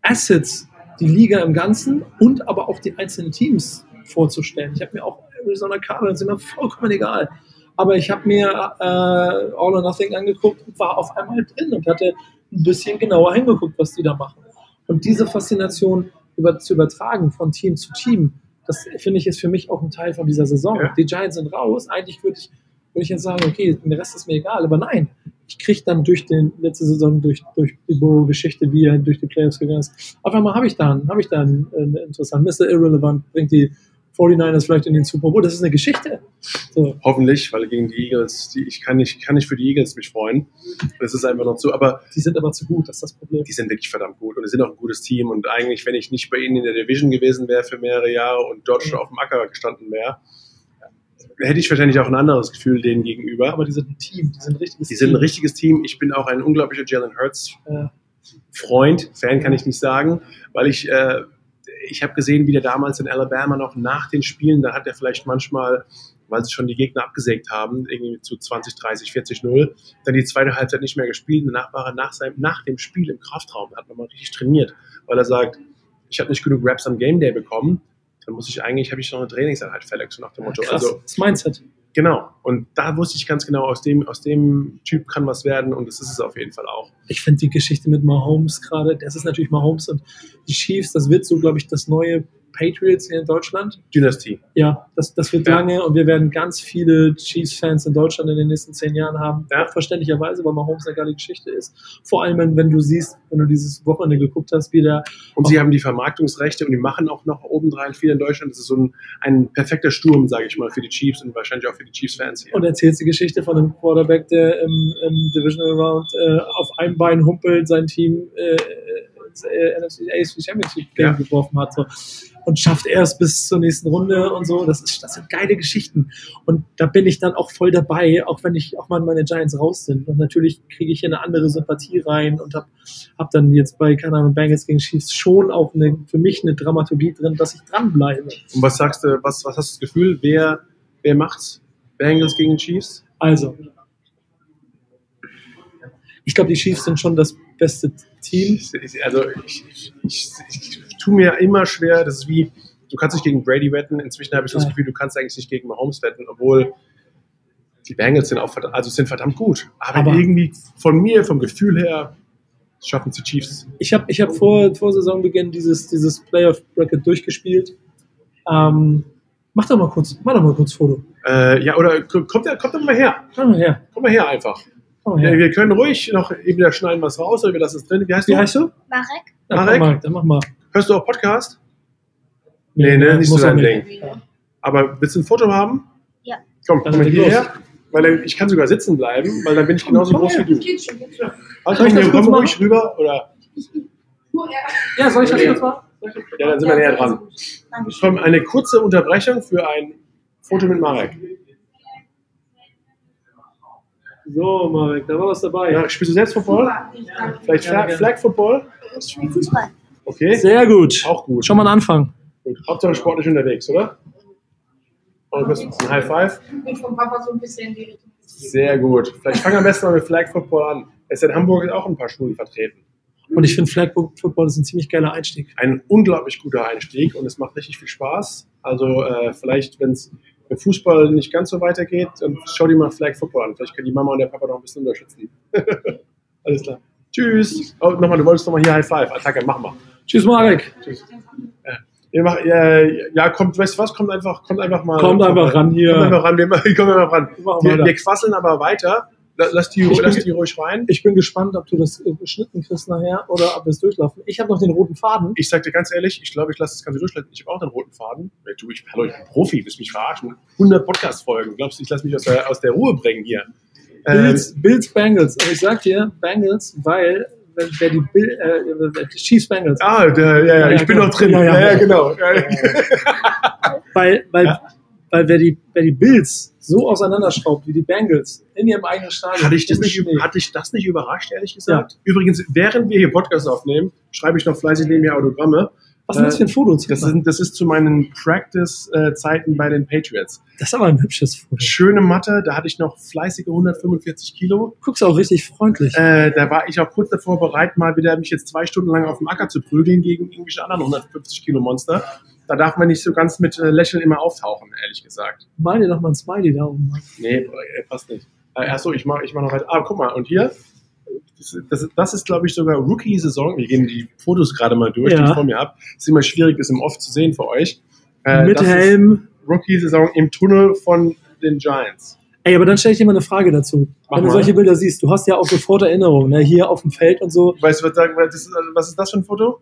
Assets die Liga im Ganzen und aber auch die einzelnen Teams vorzustellen. Ich habe mir auch Arizona Cardinals immer vollkommen egal. Aber ich habe mir äh, All or Nothing angeguckt und war auf einmal drin und hatte ein bisschen genauer hingeguckt, was die da machen. Und diese Faszination über, zu übertragen von Team zu Team, das finde ich ist für mich auch ein Teil von dieser Saison. Ja. Die Giants sind raus. Eigentlich würde ich, würde ich jetzt sagen, okay, der Rest ist mir egal. Aber nein, ich kriege dann durch die letzte Saison, durch, durch die Burrow-Geschichte, wie er durch die Playoffs gegangen ist, auf einmal habe ich da, habe ich da einen, einen interessanten Mr. Irrelevant, bringt die 49ers vielleicht in den Super Bowl. Das ist eine Geschichte. So. Hoffentlich, weil gegen die Eagles, die, ich kann nicht, kann nicht für die Eagles mich freuen. Das ist einfach noch zu, aber. Die sind aber zu gut, das ist das Problem. Die sind wirklich verdammt gut und die sind auch ein gutes Team und eigentlich, wenn ich nicht bei ihnen in der Division gewesen wäre für mehrere Jahre und dort schon auf dem Acker gestanden wäre, hätte ich wahrscheinlich auch ein anderes Gefühl denen gegenüber. Aber die sind ein Team, die sind ein richtiges die Team. Die sind ein richtiges Team. Ich bin auch ein unglaublicher Jalen Hurts ja. Freund, Fan kann ich nicht sagen, weil ich äh, ich habe gesehen, wie der damals in Alabama noch nach den Spielen, da hat er vielleicht manchmal, weil sie schon die Gegner abgesägt haben, irgendwie zu 20, 30, 40, 0, dann die zweite Halbzeit nicht mehr gespielt. Danach war er nach, seinem, nach dem Spiel im Kraftraum, hat nochmal richtig trainiert, weil er sagt, ich habe nicht genug Raps am Game Day bekommen, dann muss ich eigentlich, habe ich noch eine Trainingseinheit fällig, so nach dem Motto. Ja, also, das Mindset. Genau. Und da wusste ich ganz genau, aus dem, aus dem Typ kann was werden und das ist es auf jeden Fall auch. Ich finde die Geschichte mit Mahomes gerade, das ist natürlich Mahomes und die Chiefs, das wird so, glaube ich, das neue Patriots hier in Deutschland. Dynastie. Ja, das, das wird ja. lange und wir werden ganz viele Chiefs-Fans in Deutschland in den nächsten zehn Jahren haben. Ja. verständlicherweise, weil Mahomes eine geile Geschichte ist. Vor allem, wenn, wenn du siehst, wenn du dieses Wochenende geguckt hast, wie der. Und sie haben die Vermarktungsrechte und die machen auch noch obendrein viel in Deutschland. Das ist so ein, ein perfekter Sturm, sage ich mal, für die Chiefs und wahrscheinlich auch für die Chiefs-Fans hier. Und erzählst die Geschichte von einem Quarterback, der im, im Divisional Round äh, auf einem Bein humpelt, sein Team äh, äh, NFC Championship Game ja. geworfen hat. So und schafft erst bis zur nächsten Runde und so. Das, ist, das sind geile Geschichten. Und da bin ich dann auch voll dabei, auch wenn ich auch mal meine Giants raus sind. Und natürlich kriege ich hier eine andere Sympathie rein und habe hab dann jetzt bei, keine Ahnung, Bengals gegen Chiefs schon auch eine, für mich eine Dramaturgie drin, dass ich dranbleibe. Und was sagst du, was, was hast du das Gefühl, wer, wer macht's? Bengals gegen Chiefs? Also, ich glaube, die Chiefs sind schon das beste Team. Also ich, ich, ich, ich tue mir immer schwer, das ist wie, du kannst nicht gegen Brady wetten, inzwischen habe ich das Gefühl, du kannst eigentlich nicht gegen Mahomes wetten, obwohl die Bengals sind auch verdammt, also sind verdammt gut. Aber, aber irgendwie von mir, vom Gefühl her, schaffen es die Chiefs. Ich habe ich hab vor, vor Saisonbeginn dieses, dieses Playoff-Bracket durchgespielt. Ähm, mach doch mal kurz, mach doch mal kurz Foto. Äh, ja, oder kommt, kommt doch mal her. Komm mal her. Komm mal her einfach. Oh, ja. Wir können ruhig noch eben da schneiden was raus oder wir lassen es drin. Wie heißt Wie du? heißt du? Marek. Ja, Marek? Mal, dann mach mal. Hörst du auch Podcast? Nee, ne, nicht so dein Ding. Aber willst du ein Foto haben? Ja. Komm, komm mal hierher. Weil dann, ich kann sogar sitzen bleiben, weil dann bin ich genauso groß wie du. Geht schon, geht schon. Also ich das komm ruhig rüber oder er. Ja, soll ich das kurz machen? ja, dann sind wir näher dran. Dankeschön. Komm, eine kurze Unterbrechung für ein Foto mit Marek. So, Marek, da war was dabei. Ja, spielst du selbst Football? Vielleicht Flag. Flag Football? Ich spiele Fußball. Okay, Sehr gut. auch gut. Schon mal ein Anfang. gut. Hauptsache sportlich unterwegs, oder? Und bist ein High Five? Ich bin vom Papa so ein bisschen in die Richtung. Sehr gut. Vielleicht fangen wir am besten mal mit Flag Football an. Es ist in Hamburg auch ein paar Schulen vertreten. Und ich finde Flag Football ist ein ziemlich geiler Einstieg. Ein unglaublich guter Einstieg und es macht richtig viel Spaß. Also äh, vielleicht, wenn es mit Fußball nicht ganz so weitergeht, dann schau dir mal Flag Football an. Vielleicht können die Mama und der Papa noch ein bisschen unterstützen. Alles klar. Tschüss. Oh, nochmal, du wolltest nochmal hier High Five. Attacke, mach mal. Tschüss, Marek. Tschüss. Ja, macht, äh, ja, kommt, weißt du was? Kommt einfach, kommt einfach mal. Kommt einfach ran hier. Kommt einfach ran. Wir, kommen einfach ran. Wir Wir, quasseln aber weiter. La- Lass die, Ich lass bin- die ruhig rein. Ich bin gespannt, ob du das äh, beschnitten kriegst nachher oder ob wir es durchlaufen. Ich habe noch den roten Faden. Ich sag dir ganz ehrlich, ich glaube, ich lasse das Ganze durchleiten. Ich habe auch den roten Faden. Ja, du, ich, hallo, ich bin Profi, willst mich verarschen. 100 Podcast-Folgen. Glaubst du, ich lasse mich aus der, aus der Ruhe bringen hier? Ähm, Bills, Bills Bengals. Und ich sag dir Bengals, weil wer die, Bill, äh, die Chiefs Bengals. ah, der, ja, ja, Ja, ich bin genau. noch drin. Ja, Ja, ja. ja, genau. Ja, ja. Weil, weil, Ja. weil wer, die, wer die Bills so auseinanderschraubt wie die Bengals in ihrem eigenen Stadion. Hatte ich, das nicht, hatte ich das nicht überrascht, ehrlich gesagt? Übrigens, während wir hier Podcast aufnehmen, schreibe ich noch fleißig neben mir Autogramme. Was ist denn das für ein Foto? Das ist, das ist zu meinen Practice-Zeiten bei den Patriots. das ist aber ein hübsches Foto. Schöne Matte, da hatte ich noch fleißige 145 Kilo. Guckst auch richtig freundlich. Äh, da war ich auch kurz davor bereit, mal wieder mich jetzt zwei Stunden lang auf dem Acker zu prügeln gegen irgendwelche anderen 150 Kilo Monster. Da darf man nicht so ganz mit äh, Lächeln immer auftauchen, ehrlich gesagt. Dir doch mal ein Smiley da oben. Nee, äh, passt nicht. Äh, achso, ich mach, ich mach noch weiter. Ah, guck mal, und hier, das, das, das ist, glaube ich, sogar Rookie-Saison. Wir gehen die Fotos gerade mal durch, die Ja. ich vor mir habe. ist immer schwierig, das im Off zu sehen für euch. Äh, Mit ist Helm. Rookie-Saison im Tunnel von den Giants. Ey, aber dann stelle ich dir mal eine Frage dazu. Mach Wenn du mal. solche Bilder siehst, du hast ja auch sofort Erinnerungen, ne? hier auf dem Feld und so. Weißt du, ist, was ist das für ein Foto?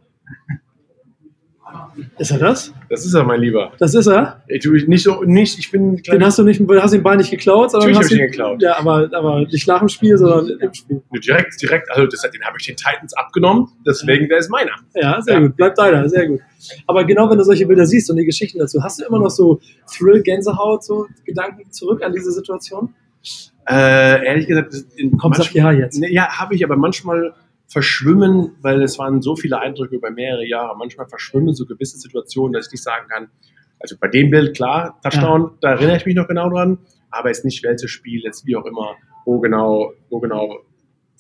Ist er das? Das ist er, mein Lieber. Das ist er. Ich, tu- nicht so, nicht, ich bin Den hast du nicht, hast den Ball nicht geklaut, sondern Natürlich hast hab ich ihn geklaut. Ja, aber, aber nicht nach dem Spiel, sondern im Spiel. Direkt, direkt, also das, den habe ich den Titans abgenommen, deswegen der ist meiner. Ja, sehr Ja. gut. Bleibt deiner, sehr gut. Aber genau, wenn du solche Bilder siehst und die Geschichten dazu, hast du immer noch so Thrill, Gänsehaut, so Gedanken zurück an diese Situation? Äh, ehrlich gesagt, in Komm, sag manch- ja jetzt. Nee, ja, habe ich, aber manchmal verschwimmen, weil es waren so viele Eindrücke über mehrere Jahre, manchmal verschwimmen so gewisse Situationen, dass ich nicht sagen kann, also bei dem Bild, klar, Touchdown, da erinnere ich mich noch genau dran, aber es ist nicht welches Spiel, jetzt wie auch immer, wo genau, wo genau,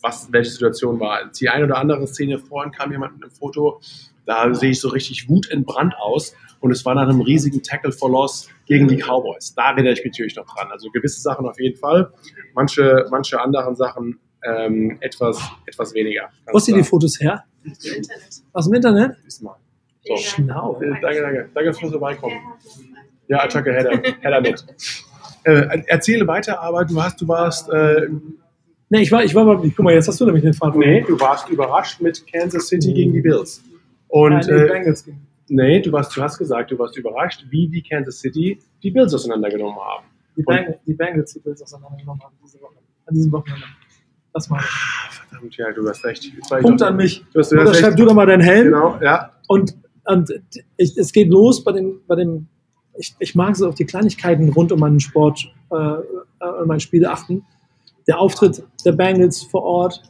was, welche Situation war. Die eine oder andere Szene vorhin kam jemand mit einem Foto, da sehe ich so richtig wutentbrannt aus und es war nach einem riesigen Tackle for Loss gegen die Cowboys. Da erinnere ich mich natürlich noch dran. Also gewisse Sachen auf jeden Fall, manche, manche anderen Sachen ähm, etwas, etwas weniger. Wo hast du die Fotos her? Im Internet. Aus dem Internet? Ist mal. So. Schlau. Äh, Danke, danke. Danke fürs Vorbeikommen. Ja, Attacke, Header, Header mit. Äh, erzähle weiter, aber du hast, du warst, äh, Nee, ich war, ich war mal, guck mal, jetzt hast du nämlich den Faden. nee, du warst überrascht mit Kansas City gegen die Bills. Und Nein, die äh, Bengals nee, du warst, du hast gesagt, du warst überrascht, wie die Kansas City die Bills auseinandergenommen haben. Die, Bengals, die Bengals, die Bills auseinandergenommen haben diese Woche. An diesem Wochenende. Das mal. Verdammt, ja, du hast recht. Punkt doch- an mich. Du hast, du Oder hast schreib recht. du doch mal deinen Helm. Genau, ja. Und, und ich, es geht los bei dem, bei dem ich, ich mag so auf die Kleinigkeiten rund um meinen Sport, äh, äh, um mein Spiel achten. Der Auftritt der Bengals vor Ort,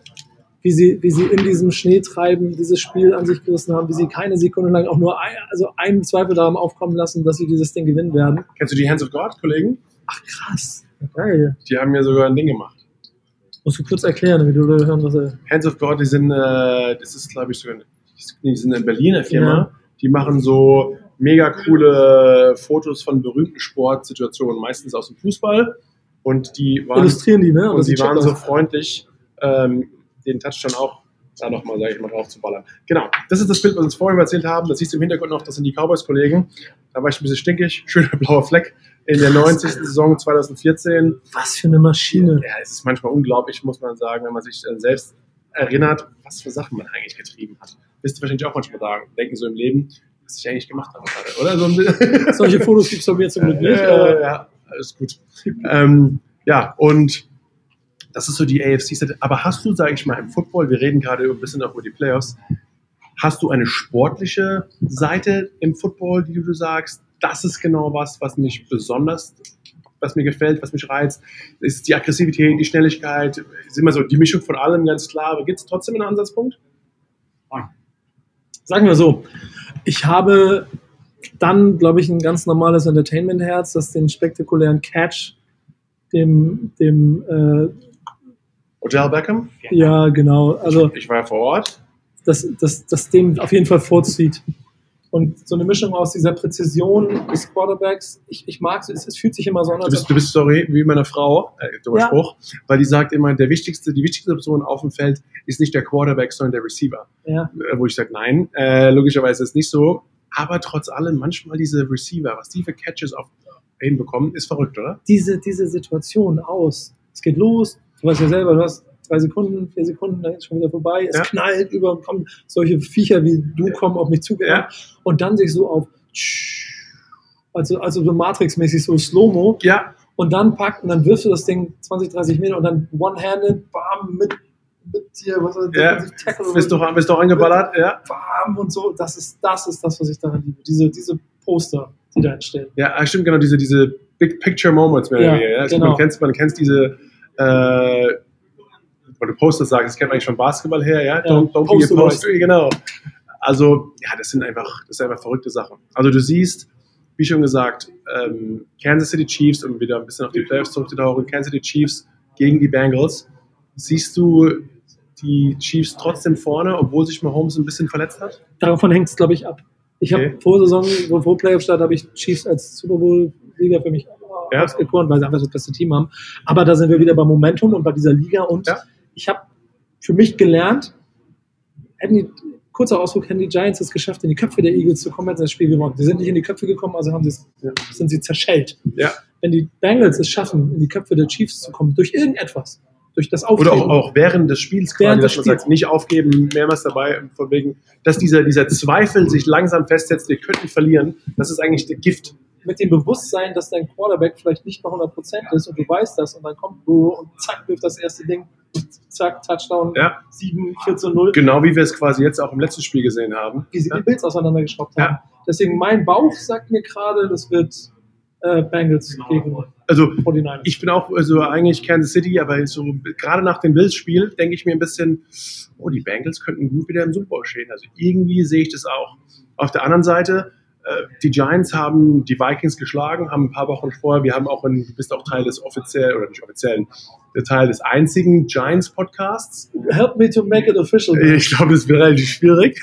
wie sie, wie sie in diesem Schneetreiben dieses Spiel an sich gerissen haben, wie sie keine Sekunde lang auch nur ein, also einen Zweifel daran aufkommen lassen, dass sie dieses Ding gewinnen werden. Kennst du die Hands of God, Kollegen? Ach krass. Geil. Die haben mir sogar ein Ding gemacht. Musst du kurz erklären, damit du hören, was er. Hands of God, die sind, äh, das ist glaube ich sogar, die sind eine Berliner Firma. Ja. Die machen so mega coole Fotos von berühmten Sportsituationen, meistens aus dem Fußball. Und die waren, Illustrieren die, ne? und das die waren so freundlich, ähm, den Touchdown auch da nochmal, sage ich mal, drauf zu ballern. Genau, das ist das Bild, was wir uns vorhin erzählt haben. Das siehst du im Hintergrund noch, das sind die Cowboys-Kollegen. Da war ich ein bisschen stinkig, schöner blauer Fleck in der 90. Saison 2014. Was für eine Maschine. Ja, es ist manchmal unglaublich, muss man sagen, wenn man sich äh, selbst erinnert, was für Sachen man eigentlich getrieben hat. Wisst ihr wahrscheinlich auch manchmal sagen, denken so im Leben, was ich eigentlich gemacht habe gerade, oder? Solche Fotos gibt es bei mir zum Glück nicht. ja, aber ja, alles gut. Ähm, Ja, und das ist so die AFC-Seite. Aber hast du, sage ich mal, im Football, wir reden gerade ein bisschen auch über die Playoffs, hast du eine sportliche Seite im Football, die du sagst, das ist genau was, was mich besonders, was mir gefällt, was mich reizt, ist die Aggressivität, die Schnelligkeit, ist immer so die Mischung von allem, ganz klar. Aber gibt es trotzdem einen Ansatzpunkt? Sagen wir so, ich habe dann, glaube ich, ein ganz normales Entertainment-Herz, das den spektakulären Catch, dem, dem äh, Hotel Beckham? Ja, genau. Also, ich, ich war ja vor Ort. Das, das, das dem auf jeden Fall vorzieht. Und so eine Mischung aus dieser Präzision des Quarterbacks, ich, ich mag es, es fühlt sich immer so an. Du bist, du bist sorry, wie meine Frau, äh, dummer ja. Spruch, weil die sagt immer, der wichtigste, die wichtigste Person auf dem Feld ist nicht der Quarterback, sondern der Receiver. Ja. Äh, wo ich sage, nein, äh, logischerweise ist es nicht so. Aber trotz allem, manchmal diese Receiver, was die für Catches auf hinbekommen, ist verrückt, oder? Diese, diese Situation aus. Es geht los, du weißt ja selber, du hast drei Sekunden, vier Sekunden, dann ist schon wieder vorbei, es ja. knallt über, kommen solche Viecher wie du kommen auf mich zu ja. und dann sich so auf also, also so Matrix-mäßig so Slow-Mo ja. und dann packt und dann wirfst du das Ding 20, 30 Meter und dann one-handed, bam, mit, mit dir, was er ja. Tackle bist, du, bist du angeballert, ja. Bam und so, das ist, das ist das, was ich daran liebe, diese, diese Poster, die da entstehen. Ja, ah, stimmt, genau, diese, diese Big Picture Moments mehr ja, ja. Also genau. man, kennt, man kennt diese äh, du Poster sagst, das kennt man eigentlich von Basketball her, ja? don't, don't be a poster, genau. Also, ja, das sind einfach, das sind einfach verrückte Sachen. Also du siehst, wie schon gesagt, ähm, Kansas City Chiefs, um wieder ein bisschen auf die Playoffs zurückzutauchen, Kansas City Chiefs gegen die Bengals. Siehst du die Chiefs trotzdem vorne, obwohl sich Mahomes ein bisschen verletzt hat? Davon hängt es, glaube ich, ab. Ich okay. habe vor Saison, vor Playoff-Start, habe ich Chiefs als Super Bowl-Sieger für mich ja. ausgekoren, weil sie einfach das beste Team haben. Aber da sind wir wieder beim Momentum und bei dieser Liga und ja ich habe für mich gelernt, hätten die, kurzer Ausdruck, hätten die Giants es geschafft, in die Köpfe der Eagles zu kommen, hätten sie das Spiel gewonnen. Sie sind nicht in die Köpfe gekommen, also haben ja. sind sie zerschellt. Ja. Wenn die Bengals es schaffen, in die Köpfe der Chiefs zu kommen, durch irgendetwas, durch das Aufgeben. Oder auch, auch während des Spiels quasi, dass man sagt, nicht aufgeben, mehrmals dabei, von wegen, dass dieser, dieser Zweifel sich langsam festsetzt, wir könnten verlieren, das ist eigentlich der Gift mit dem Bewusstsein, dass dein Quarterback vielleicht nicht bei 100% ist und du weißt das und dann kommt Bro und zack, wirft das erste Ding zack, Touchdown, ja. 7, 14, 0. Genau wie wir es quasi jetzt auch im letzten Spiel gesehen haben. Wie sie ja. die Bills auseinandergeschraubt haben. Ja. Deswegen mein Bauch sagt mir gerade, das wird äh, Bengals genau. gegen also 49 ich bin auch also eigentlich Kansas City, aber so gerade nach dem Bills-Spiel denke ich mir ein bisschen, oh, die Bengals könnten gut wieder im Super Bowl stehen. Also irgendwie sehe ich das auch. Auf der anderen Seite, die Giants haben die Vikings geschlagen, haben ein paar Wochen vorher, wir haben auch, ein, du bist auch Teil des offiziellen, oder nicht offiziellen, der Teil des einzigen Giants Podcasts. Help me to make it official. Ich glaube, das wäre relativ schwierig.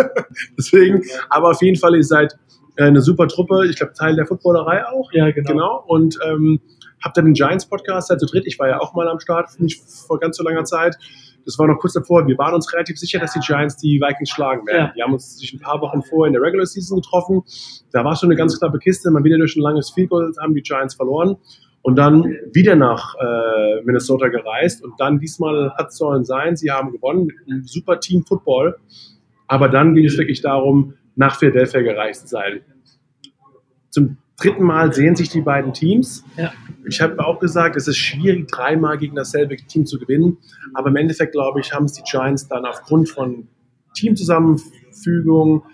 Deswegen, aber auf jeden Fall, ihr seid äh, eine super Truppe, ich glaube, Teil der Footballerei auch. Ja, genau. genau. Und ähm, habt dann den Giants Podcast, seid zu dritt, ich war ja auch mal am Start, nicht vor ganz so langer Zeit. Das war noch kurz davor. Wir waren uns relativ sicher, dass die Giants die Vikings schlagen werden. Ja. Die haben uns sich ein paar Wochen vorher in der Regular Season getroffen. Da war schon eine ganz knappe Kiste. Mal wieder durch ein langes Field Goal haben die Giants verloren. Und dann wieder nach äh, Minnesota gereist. Und dann diesmal hat es sollen sein. Sie haben gewonnen mit einem super Team Football. Aber dann ging es wirklich darum, nach Philadelphia gereist zu sein. Zum dritten Mal sehen sich die beiden Teams. Ja. Ich habe auch gesagt, es ist schwierig, dreimal gegen dasselbe Team zu gewinnen. Aber im Endeffekt, glaube ich, haben es die Giants dann aufgrund von Teamzusammenfügung,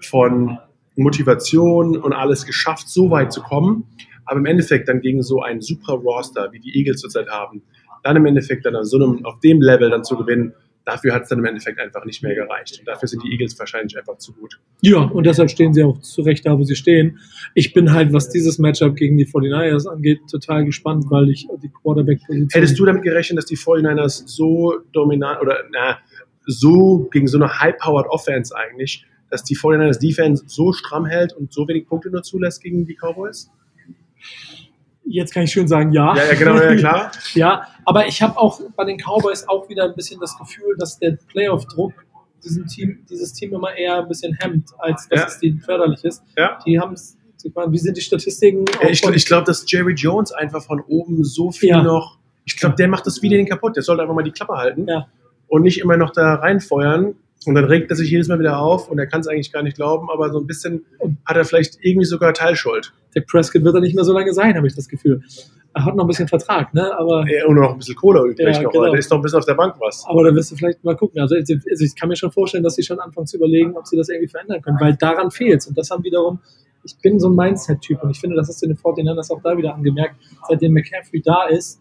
von Motivation und alles geschafft, so weit zu kommen. Aber im Endeffekt dann gegen so einen super Roster, wie die Eagles zurzeit haben, dann im Endeffekt dann auf, so einem, auf dem Level dann zu gewinnen, dafür hat es dann im Endeffekt einfach nicht mehr gereicht. Und dafür sind die Eagles wahrscheinlich einfach zu gut. Ja, und deshalb stehen sie auch zu Recht da, wo sie stehen. Ich bin halt, was dieses Matchup gegen die 49ers angeht, total gespannt, weil ich die Quarterback-Position... Hättest du damit gerechnet, dass die 49ers so dominant oder na, so gegen so eine High-Powered Offense eigentlich, dass die 49ers Defense so stramm hält und so wenig Punkte nur zulässt gegen die Cowboys? Jetzt kann ich schön sagen, ja. Ja, ja genau, ja, klar. ja, aber ich habe auch bei den Cowboys auch wieder ein bisschen das Gefühl, dass der Playoff-Druck diesem Team, dieses Team immer eher ein bisschen hemmt, als dass ja. es denen förderlich ist. Ja. Die haben es, wie sind die Statistiken? Ja, ich, ich glaube, dass Jerry Jones einfach von oben so viel ja. noch, ich glaube, der macht das wieder den kaputt. Der sollte einfach mal die Klappe halten und nicht immer noch da reinfeuern. Und dann regt er sich jedes Mal wieder auf und er kann es eigentlich gar nicht glauben, aber so ein bisschen hat er vielleicht irgendwie sogar Teilschuld. Der Prescott wird er nicht mehr so lange sein, habe ich das Gefühl. Er hat noch ein bisschen Vertrag, ne? Aber, ja, und noch ein bisschen Kohle übrig Ja, noch. genau. Da ist noch ein bisschen auf der Bank was. aber da wirst du vielleicht mal gucken. Also, also ich kann mir schon vorstellen, dass sie schon anfangen zu überlegen, ob sie das irgendwie verändern können, weil daran fehlt Und das haben wiederum, ich bin so ein Mindset-Typ und ich finde, das hast du in den 49ers auch da wieder angemerkt, seitdem McCaffrey da ist,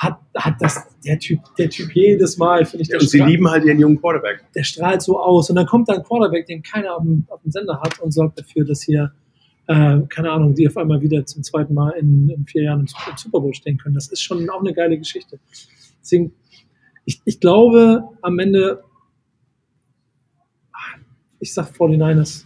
hat, hat das der Typ, der Typ jedes Mal, finde ich, der, Und sie strahlt, lieben halt ihren jungen Quarterback. der strahlt so aus. Und dann kommt da ein Quarterback, den keiner auf dem, auf dem Sender hat und sorgt dafür, dass hier, äh, keine Ahnung, die auf einmal wieder zum zweiten Mal in, in vier Jahren im, Su- im Super Bowl stehen können. Das ist schon auch eine geile Geschichte. Deswegen, ich, ich glaube, am Ende, ich sag 49ers.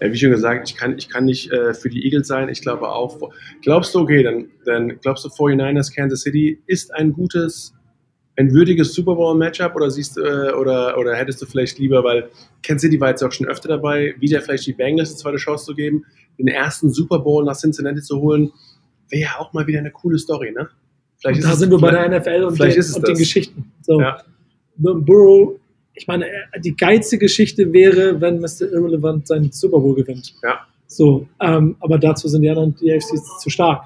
Wie schon gesagt, ich kann, ich kann nicht äh, für die Eagles sein. Ich glaube auch. Glaubst du, okay, dann, dann glaubst du 49ers Kansas City ist ein gutes, ein würdiges Super Bowl Matchup oder siehst äh, oder, oder hättest du vielleicht lieber, weil Kansas City war jetzt auch schon öfter dabei, wieder vielleicht die Bengals eine zweite Chance zu geben, den ersten Super Bowl nach Cincinnati zu holen, wäre ja auch mal wieder eine coole Story, ne? Vielleicht da sind wir bei der NFL und, vielleicht den, ist es und den. Geschichten. So. Ja. Burrow, ich meine, äh, die geilste Geschichte wäre, wenn Mr. Irrelevant seinen Super Bowl gewinnt. Ja. So, ähm, aber dazu sind die anderen, die AFC zu stark.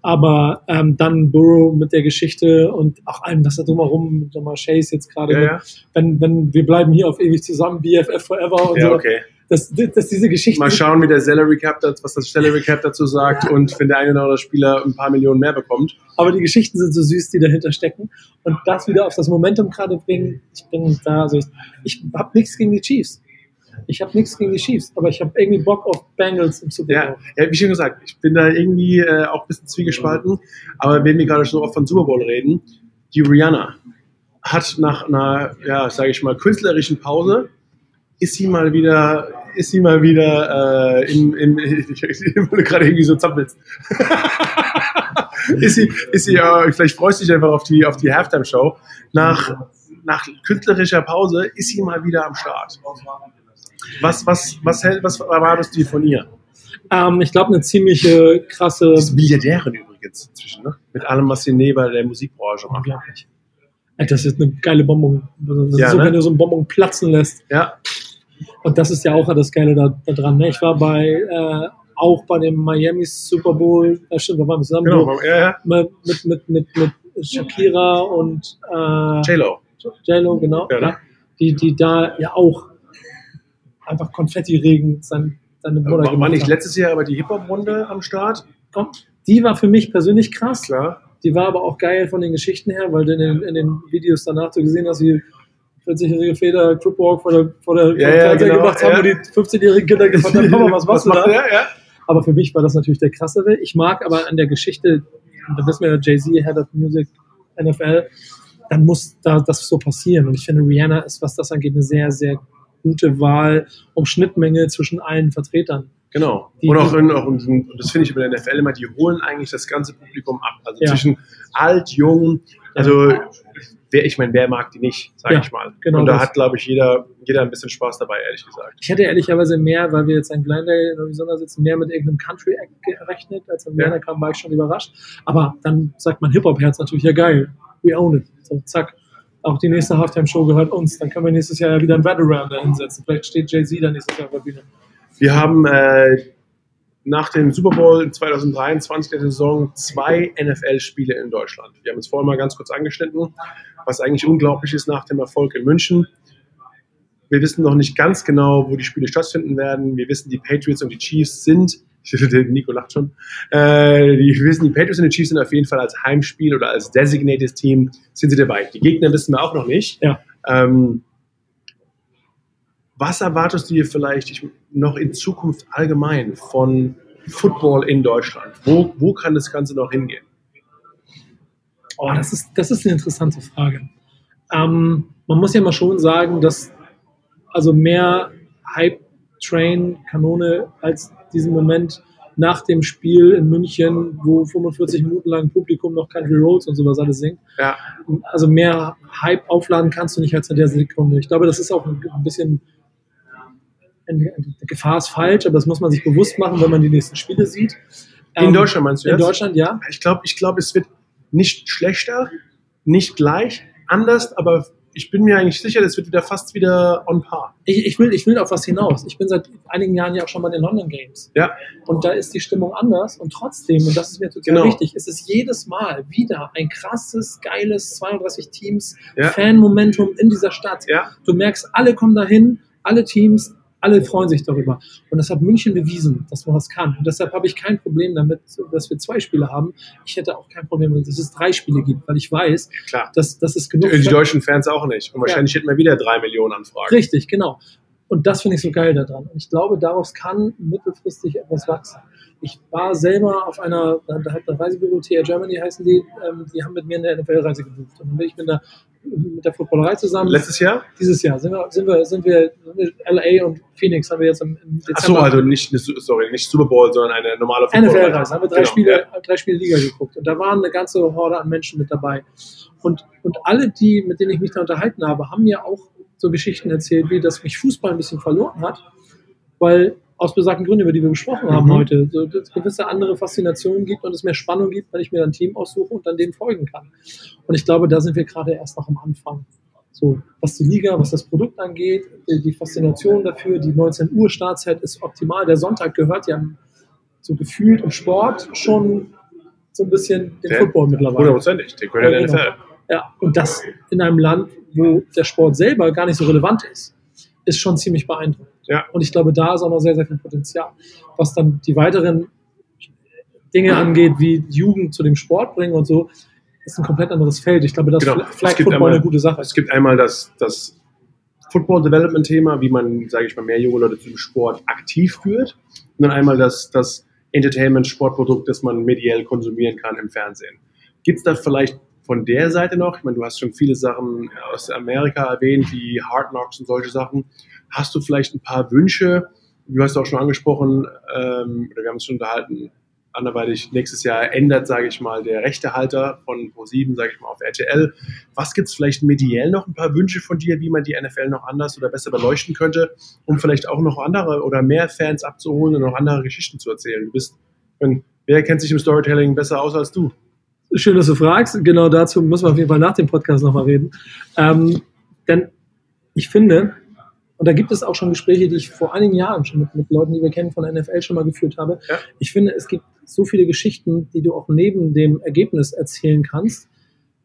Aber ähm, dann Burrow mit der Geschichte und auch allem, was da drumherum, mit Jamal Chase jetzt gerade, Ja, ja. wenn, wenn wir bleiben hier auf ewig zusammen, BFF forever und ja, so, okay. Dass, dass diese Geschichte Mal schauen, wie der Salary Cap, was das Salary Cap dazu sagt und wenn der eine oder andere Spieler ein paar Millionen mehr bekommt. aber die Geschichten sind so süß, die dahinter stecken und das wieder auf das Momentum gerade bringen. Ich bin da, also ich, ich habe nichts gegen die Chiefs. Ich habe nichts gegen die Chiefs, aber ich habe irgendwie Bock auf Bengals im Super Bowl. Ja, ja, wie schon gesagt, ich bin da irgendwie äh, auch ein bisschen zwiegespalten. Aber wenn wir gerade so oft von Super Bowl reden, die Rihanna hat nach einer, ja, sage ich mal, künstlerischen Pause, ist sie mal wieder, ist sie mal wieder äh, im, im, ich, ich gerade irgendwie so zappelst. ist sie, ist sie, äh, vielleicht freust du dich einfach auf die, auf die Halftime-Show. Nach, nach künstlerischer Pause ist sie mal wieder am Start. Was, was, was, hält- was erwartest du von ihr? Ähm, ich glaube, eine ziemliche krasse. Die ist Milliardärin übrigens inzwischen, ne? Mit allem, was sie neben der Musikbranche macht. Unglaublich. Das ist eine geile Bonbon. Das Ja, so, ne? wenn du so einen Bonbon platzen lässt. Ja, Und das ist ja auch das Geile da, da dran. Ne? Ich war bei äh, auch bei dem Miami Super Bowl, äh, stimmt, da waren wir zusammen genau. wo- Ja, ja. mit, mit, mit, mit, mit Shakira und äh, J-Lo. J-Lo, genau. Ja, ne? die, die da ja auch einfach Konfetti-Regen sein, seine War, war gemacht nicht haben. letztes Jahr aber die Hip-Hop-Runde am Start? Komm, Die war für mich persönlich krass. Klar. Die war aber auch geil von den Geschichten her, weil du in den, in den Videos danach du gesehen hast, wie 40-jährige Väter Cripwalk vor der, vor der Ja, ja, genau, gemacht haben ja. und die 15-jährigen Kinder gefragt haben, Papa, was machst du macht da? der? Ja. Aber für mich war das natürlich der krassere. Ich mag aber an der Geschichte, da wissen wir ja, Jay-Z, Head of Music, NFL, dann muss da das so passieren. Und ich finde, Rihanna ist, was das angeht, eine sehr, sehr gute Wahl um Schnittmenge zwischen allen Vertretern. Genau. Die- und auch, in, auch in, das finde ich bei der NFL immer, die holen eigentlich das ganze Publikum ab. Also Ja. zwischen alt, jung, also wer, ich meine, wer mag die nicht, sage Ja, ich mal. genau und da das. hat, glaube ich, jeder, jeder ein bisschen Spaß dabei, ehrlich gesagt. Ich hätte ehrlicherweise mehr, weil wir jetzt in Glendale in Arizona sitzen, mehr mit irgendeinem Country-Act gerechnet, als an Ja. Rihanna kam, war ich schon überrascht. Aber dann sagt mein Hip-Hop-Herz natürlich, ja geil, we own it. So, zack. Auch die nächste Halftime-Show gehört uns. Dann können wir nächstes Jahr ja wieder ein Battleground da hinsetzen. Vielleicht steht Jay-Z dann nächstes Jahr auf der Bühne. Wir haben äh, nach dem Super Bowl 2023 der Saison zwei NFL-Spiele in Deutschland. Wir haben es vorhin mal ganz kurz angeschnitten, was eigentlich unglaublich ist nach dem Erfolg in München. Wir wissen noch nicht ganz genau, wo die Spiele stattfinden werden. Wir wissen, die Patriots und die Chiefs sind, Nico lacht schon, äh, die, wir wissen, die Patriots und die Chiefs sind auf jeden Fall als Heimspiel oder als designated Team sind sie dabei. Die Gegner wissen wir auch noch nicht. Ja. Ähm, was erwartest du dir vielleicht ich, noch in Zukunft allgemein von Football in Deutschland? Wo, wo kann das Ganze noch hingehen? Oh, das ist, das ist eine interessante Frage. Ähm, man muss ja mal schon sagen, dass also mehr Hype-Train-Kanone als diesen Moment nach dem Spiel in München, wo 45 Minuten lang Publikum noch Country Roads und sowas alles singt. Ja, Also mehr Hype aufladen kannst du nicht als in der Sekunde. Ich glaube, das ist auch ein bisschen Gefahr ist falsch, aber das muss man sich bewusst machen, wenn man die nächsten Spiele sieht. in Ähm, Deutschland meinst du In jetzt? Deutschland, ja. Ich glaube, ich glaub, es wird nicht schlechter, nicht gleich, anders, aber ich bin mir eigentlich sicher, das wird wieder fast wieder on par. Ich, ich, will, ich will auf was hinaus. Ich bin seit einigen Jahren ja auch schon bei den London Games. Ja. Und da ist die Stimmung anders und trotzdem, und das ist mir total Genau. wichtig, ist es jedes Mal wieder ein krasses, geiles 32 Teams Ja. Fan-Momentum in dieser Stadt. Ja. Du merkst, alle kommen dahin, alle Teams, alle freuen sich darüber. Und das hat München bewiesen, dass man das kann. Und deshalb habe ich kein Problem damit, dass wir zwei Spiele haben. Ich hätte auch kein Problem, damit, dass es drei Spiele gibt, weil ich weiß, Klar. dass das ist genug. Die, die deutschen Fans auch nicht. Und wahrscheinlich hätten wir wieder drei Millionen Anfragen. Richtig, genau. Und das finde ich so geil daran. Und ich glaube, daraus kann mittelfristig etwas wachsen. Ich war selber auf einer, da hat das Reisebüro TR Germany heißen die, ähm, die haben mit mir eine NFL-Reise gebucht. Und dann bin ich mit der, mit der Footballerei zusammen. Letztes Jahr? Dieses Jahr sind wir, sind wir, sind wir, LA und Phoenix haben wir jetzt im, Dezember. Ach so, also nicht, sorry, nicht Super Bowl, sondern eine normale NFL-Reise, haben wir drei, Genau, Spiele, drei Spiele Liga geguckt. Und da waren eine ganze Horde an Menschen mit dabei. Und, und alle, die, mit denen ich mich da unterhalten habe, haben mir auch so Geschichten erzählt, wie dass mich Fußball ein bisschen verloren hat, weil aus besagten Gründen, über die wir gesprochen haben Mhm. heute, so dass es gewisse andere Faszinationen gibt und es mehr Spannung gibt, wenn ich mir ein Team aussuche und dann dem folgen kann. Und ich glaube, da sind wir gerade erst noch am Anfang. So, was die Liga, was das Produkt angeht, die Faszination dafür, die 19 Uhr Startzeit ist optimal. Der Sonntag gehört ja so gefühlt im Sport schon so ein bisschen dem Football mittlerweile. Hundertprozentig. Der gehört ja der genau. NFL. Ja, und das in einem Land, wo der Sport selber gar nicht so relevant ist, ist schon ziemlich beeindruckend. Ja. Und ich glaube, da ist auch noch sehr, sehr viel Potenzial. Was dann die weiteren Dinge angeht, wie Jugend zu dem Sport bringen und so, ist ein komplett anderes Feld. Ich glaube, das Genau. ist Flag gibt Football einmal- eine gute Sache. Es gibt einmal das, das Football Development Thema, wie man, sage ich mal, mehr junge Leute zum Sport aktiv führt. Und dann einmal das, das Entertainment, Sportprodukt, das man mediell konsumieren kann im Fernsehen. Gibt es da vielleicht von der Seite noch, ich meine, du hast schon viele Sachen aus Amerika erwähnt, wie Hard Knocks und solche Sachen. Hast du vielleicht ein paar Wünsche? Du hast auch schon angesprochen, ähm, oder wir haben uns schon unterhalten, anderweitig nächstes Jahr ändert, sage ich mal, der Rechtehalter von Pro7, sage ich mal, auf RTL. Was gibt es vielleicht mediell noch ein paar Wünsche von dir, wie man die NFL noch anders oder besser beleuchten könnte, um vielleicht auch noch andere oder mehr Fans abzuholen und noch andere Geschichten zu erzählen? Du bist, wer kennt sich im Storytelling besser aus als du? Schön, dass du fragst. Genau dazu müssen wir auf jeden Fall nach dem Podcast nochmal reden. Ähm, denn ich finde, und da gibt es auch schon Gespräche, die ich vor einigen Jahren schon mit, mit Leuten, die wir kennen von der NFL schon mal geführt habe. Ja. Ich finde, es gibt so viele Geschichten, die du auch neben dem Ergebnis erzählen kannst,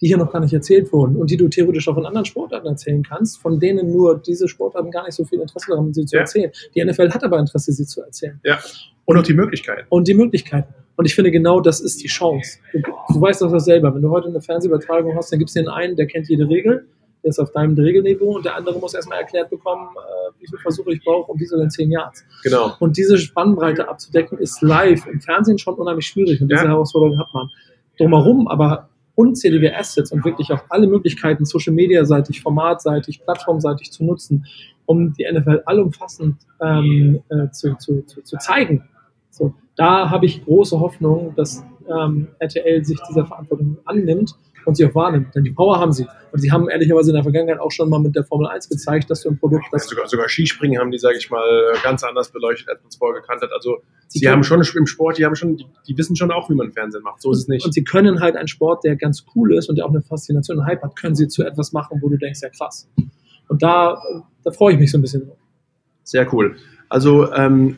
die hier noch gar nicht erzählt wurden und die du theoretisch auch in anderen Sportarten erzählen kannst, von denen nur diese Sportarten gar nicht so viel Interesse daran haben, sie zu Ja. erzählen. Die NFL hat aber Interesse, sie zu erzählen Ja. Und auch die Möglichkeiten. und die Möglichkeiten. Und ich finde, genau das ist die Chance. Du, du weißt das selber. Wenn du heute eine Fernsehübertragung hast, dann gibt es den einen, der kennt jede Regel, der ist auf deinem Regelniveau und der andere muss erstmal erklärt bekommen, äh, wie viele Versuche ich brauche und wieso denn 10 Yards. Genau. Und diese Spannbreite abzudecken, ist live im Fernsehen schon unheimlich schwierig und diese Ja. Herausforderung hat man. Drumherum aber unzählige Assets und wirklich auch alle Möglichkeiten, Social Media seitig, formatseitig, plattformseitig zu nutzen, um die NFL allumfassend ähm, äh, zu, zu, zu, zu zeigen. So, da habe ich große Hoffnung, dass ähm, RTL sich dieser Verantwortung annimmt und sie auch wahrnimmt. Denn die Power haben sie. Und sie haben ehrlicherweise in der Vergangenheit auch schon mal mit der Formel 1 gezeigt, dass du ein Produkt, das sogar, sogar Skispringen haben die, sage ich mal, ganz anders beleuchtet, als man es vorher gekannt hat. Also sie, Sie haben schon im Sport, die haben schon, die, die wissen schon auch, wie man Fernsehen macht. So ist es nicht. Und sie können halt einen Sport, der ganz cool ist und der auch eine Faszination und Hype hat, können sie zu etwas machen, wo du denkst, ja krass. Und da, da freue ich mich so ein bisschen drauf. Sehr cool. Also ähm,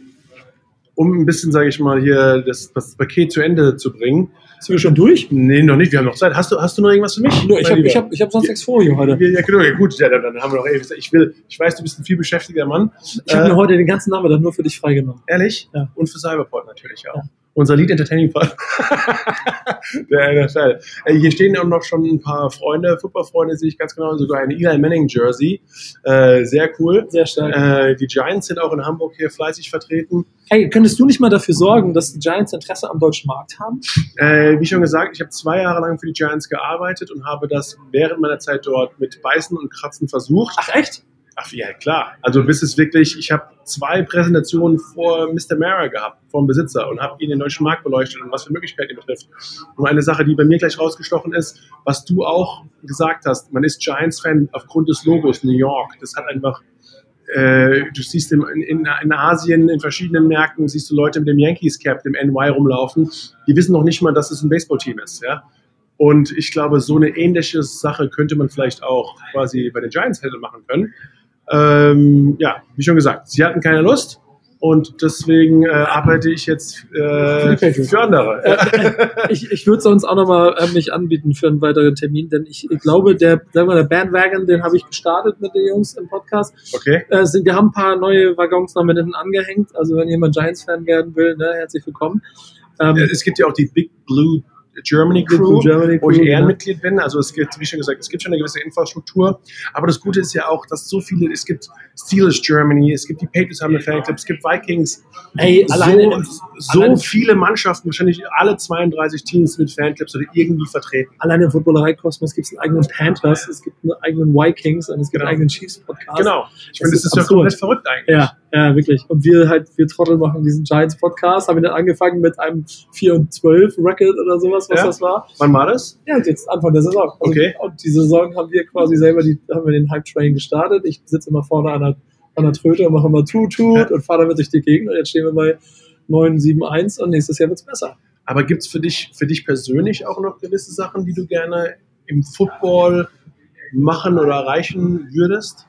um ein bisschen, sage ich mal, hier das, das Paket zu Ende zu bringen. Sind wir schon durch? Nee, noch nicht, wir haben noch Zeit. Hast du, hast du noch irgendwas für mich? Nur, ich habe ich hab, ich hab sonst nichts vor hier heute. Ja, genau, ja, gut, ja, dann, dann haben wir noch ewig. Ich will, ich weiß, du bist ein viel beschäftigter Mann. Ich habe Äh, mir heute den ganzen Nachmittag nur für dich freigenommen. Ehrlich? Ja. Und für Cyberport natürlich auch. Ja. Unser Lead Entertaining Part. der NFL. Äh, Hier stehen auch noch schon ein paar Freunde, Footballfreunde sehe ich ganz genau, sogar ein Eli Manning Jersey. Äh, sehr cool. Sehr stark. Äh, die Giants sind auch in Hamburg hier fleißig vertreten. Hey, könntest du nicht mal dafür sorgen, dass die Giants Interesse am deutschen Markt haben? Äh, wie schon gesagt, ich habe zwei Jahre lang für die Giants gearbeitet und habe das während meiner Zeit dort mit Beißen und Kratzen versucht. Ach echt? Ach ja, klar. Also bis es wirklich, ich habe zwei Präsentationen vor Mr. Mara gehabt, vom Besitzer und habe ihn den deutschen Markt beleuchtet und was für Möglichkeiten er betrifft. Und eine Sache, die bei mir gleich rausgestochen ist, was du auch gesagt hast, man ist Giants-Fan aufgrund des Logos New York. Das hat einfach, äh, du siehst in, in, in Asien, in verschiedenen Märkten, siehst du Leute mit dem Yankees-Cap, dem NY rumlaufen, die wissen noch nicht mal, dass es ein Baseballteam ist. Ja? Und ich glaube, so eine ähnliche Sache könnte man vielleicht auch quasi bei den Giants hätte machen können. Ähm, ja, wie schon gesagt, sie hatten keine Lust und deswegen äh, arbeite ich jetzt äh, für andere. Äh, ich ich würde sonst auch nochmal äh, mich anbieten für einen weiteren Termin, denn ich, ich glaube, der, sagen wir, der Bandwagon, den habe ich gestartet mit den Jungs im Podcast. Okay. Äh, sind, wir haben ein paar neue Waggons noch mit hinten angehängt. Also wenn jemand Giants-Fan werden will, ne, herzlich willkommen. Ähm, es gibt ja auch die Big Blue Germany Crew, Germany wo ich Ehrenmitglied bin. Also es gibt, wie schon gesagt, es gibt schon eine gewisse Infrastruktur. Aber das Gute ist ja auch, dass so viele, es gibt Steelers Germany, es gibt die Patriots haben eine Fanclub, es gibt Vikings. Ey, alleine, so, so viele Mannschaften, wahrscheinlich alle 32 Teams mit Fanclubs oder irgendwie vertreten. Alleine im Footballerei-Kosmos gibt es einen eigenen Panthers, es gibt einen eigenen Vikings und es gibt genau. einen eigenen Chiefs-Podcast. Genau. Ich finde, das ist, ist ja komplett verrückt eigentlich. Ja, ja, wirklich. Und wir halt, wir Trottel machen diesen Giants-Podcast, haben wir dann angefangen mit einem 4 und 12 Record oder sowas, was ja. das war. Wann war das? Ja, jetzt Anfang der Saison. Also okay. Und die Saison haben wir quasi selber, die, haben wir den Hype-Train gestartet. Ich sitze immer vorne an der, an der Tröte und mache immer Tut, Tut ja. und fahre damit durch die Gegend und jetzt stehen wir bei 9, 7, 1 und nächstes Jahr wird es besser. Aber gibt es für dich, für dich persönlich auch noch gewisse Sachen, die du gerne im Football machen oder erreichen würdest?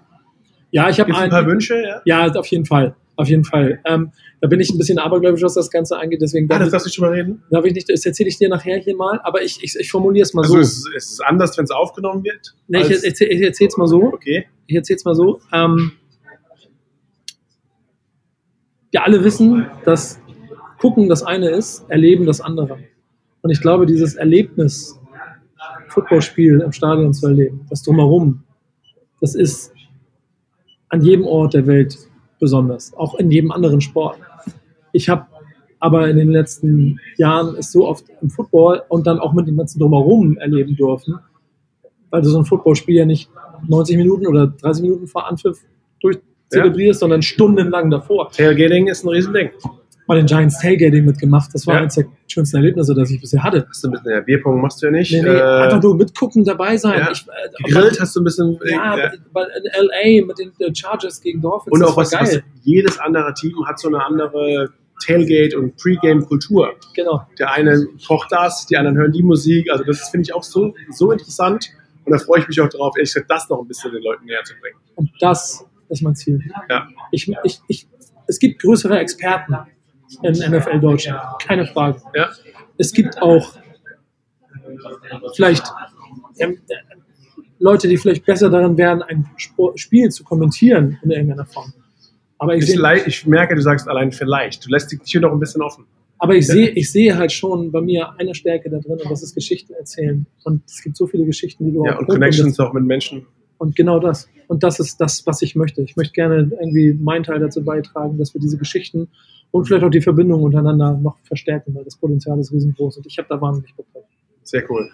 Ja, ich habe ein, paar Wünsche. Ja? ja, auf jeden Fall auf jeden Fall. Ähm, da bin ich ein bisschen abergläubisch, was das Ganze angeht. Deswegen ah, das darfst du schon mal reden? Darf ich nicht, das erzähle ich dir nachher hier mal, aber ich, ich, ich formuliere es mal also so. Also es ist anders, wenn es aufgenommen wird? Nee, ich, erzähle ich erzähle es mal so. Okay. Ich erzähle es mal so. Ähm, wir alle wissen, dass Gucken das eine ist, Erleben das andere. Und ich glaube, dieses Erlebnis, Footballspiel im Stadion zu erleben, das Drumherum, das ist an jedem Ort der Welt besonders, auch in jedem anderen Sport. Ich habe aber in den letzten Jahren es so oft im Football und dann auch mit dem ganzen Drumherum erleben dürfen, weil du so ein Footballspiel ja nicht 90 Minuten oder 30 Minuten vor Anpfiff durchzelebrierst, ja. sondern stundenlang davor. Tailgating ist ein Riesending bei den Giants Tailgating mitgemacht. Das war ja. eines der schönsten Erlebnisse, das ich bisher hatte. Hast du ein bisschen, ja, Bierpong machst du ja nicht. Nee, nee, äh, einfach nur mitgucken, dabei sein. Ja. Ich, äh, Gegrillt hast du ein bisschen. Ja, ja. Bei, in L.A. mit den äh, Chargers gegen Dolphins. Und auch was, was, jedes andere Team hat so eine andere Tailgate und Pre-Game-Kultur. Genau. Der eine kocht das, die anderen hören die Musik. Also das finde ich auch so, so interessant. Und da freue ich mich auch darauf, ehrlich gesagt, das noch ein bisschen den Leuten näher zu bringen. Und das ist mein Ziel. Ja. Ich, ich, ich, es gibt größere Experten in NFL Deutschland. Keine Frage. Ja. Es gibt auch vielleicht ähm, Leute, die vielleicht besser darin wären, ein Sport, Spiel zu kommentieren in irgendeiner Form. Aber ich, seh, ich merke, du sagst allein vielleicht. Du lässt dich hier noch ein bisschen offen. Aber ich sehe, ich sehe halt schon bei mir eine Stärke da drin und das ist Geschichten erzählen. Und es gibt so viele Geschichten, die du ja, auch und Connections auch mit Menschen. Und genau das. Und das ist das, was ich möchte. Ich möchte gerne irgendwie meinen Teil dazu beitragen, dass wir diese Geschichten und vielleicht auch die Verbindung untereinander noch verstärken, weil das Potenzial ist riesengroß und ich habe da wahnsinnig Bock drauf. Sehr cool.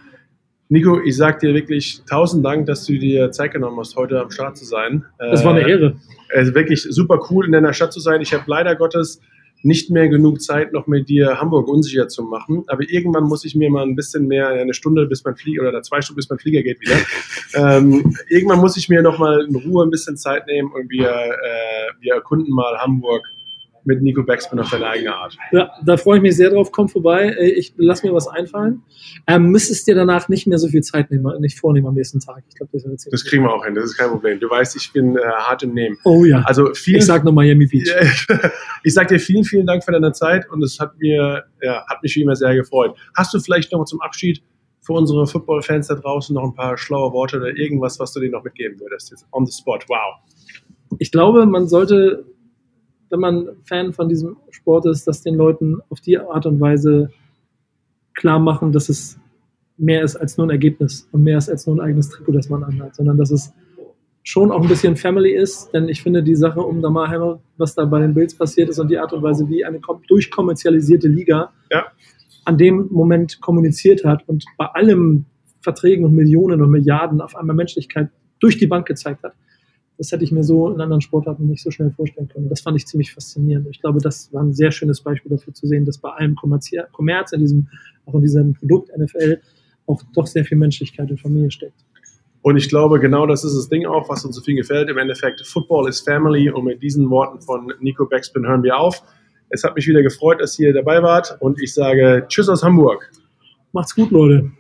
Nico, ich sage dir wirklich tausend Dank, dass du dir Zeit genommen hast, heute am Start zu sein. Das war eine äh, Ehre. Es wirklich super cool, in deiner Stadt zu sein. Ich habe leider Gottes nicht mehr genug Zeit, noch mit dir Hamburg unsicher zu machen. Aber irgendwann muss ich mir mal ein bisschen mehr, eine Stunde bis mein Flieger oder zwei Stunden bis mein Flieger geht wieder. ähm, irgendwann muss ich mir noch mal in Ruhe ein bisschen Zeit nehmen und wir, äh, wir erkunden mal Hamburg mit Nico Backspin auf deine eigene Art. Ja, da freue ich mich sehr drauf. Komm vorbei. Ich lass mir was einfallen. Ähm, müsstest dir danach nicht mehr so viel Zeit nehmen, nicht vornehmen am nächsten Tag. Ich glaube, das, das kriegen wir auch hin. Das ist kein Problem. Du weißt, ich bin äh, hart im Nehmen. Oh ja. Also vielen, ich sag nur Miami Beach. ich sag dir vielen, vielen Dank für deine Zeit und es hat mir, ja, hat mich wie immer sehr gefreut. Hast du vielleicht noch zum Abschied für unsere Football-Fans da draußen noch ein paar schlaue Worte oder irgendwas, was du denen noch mitgeben würdest? Jetzt on the spot. Wow. Ich glaube, man sollte wenn man Fan von diesem Sport ist, das den Leuten auf die Art und Weise klar machen, dass es mehr ist als nur ein Ergebnis und mehr ist als nur ein eigenes Trikot, das man anhat, sondern dass es schon auch ein bisschen Family ist, denn ich finde die Sache um Damarheimer, was da bei den Bills passiert ist und die Art und Weise, wie eine durchkommerzialisierte Liga ja. an dem Moment kommuniziert hat und bei allem Verträgen und Millionen und Milliarden auf einmal Menschlichkeit durch die Bank gezeigt hat, das hätte ich mir so in anderen Sportarten nicht so schnell vorstellen können. Das fand ich ziemlich faszinierend. Ich glaube, das war ein sehr schönes Beispiel dafür zu sehen, dass bei allem Kommerz in diesem, auch in diesem Produkt NFL auch doch sehr viel Menschlichkeit und Familie steckt. Und ich glaube, genau das ist das Ding auch, was uns so viel gefällt. Im Endeffekt, Football is Family. Und mit diesen Worten von Nico Backspin hören wir auf. Es hat mich wieder gefreut, dass ihr dabei wart. Und ich sage Tschüss aus Hamburg. Macht's gut, Leute.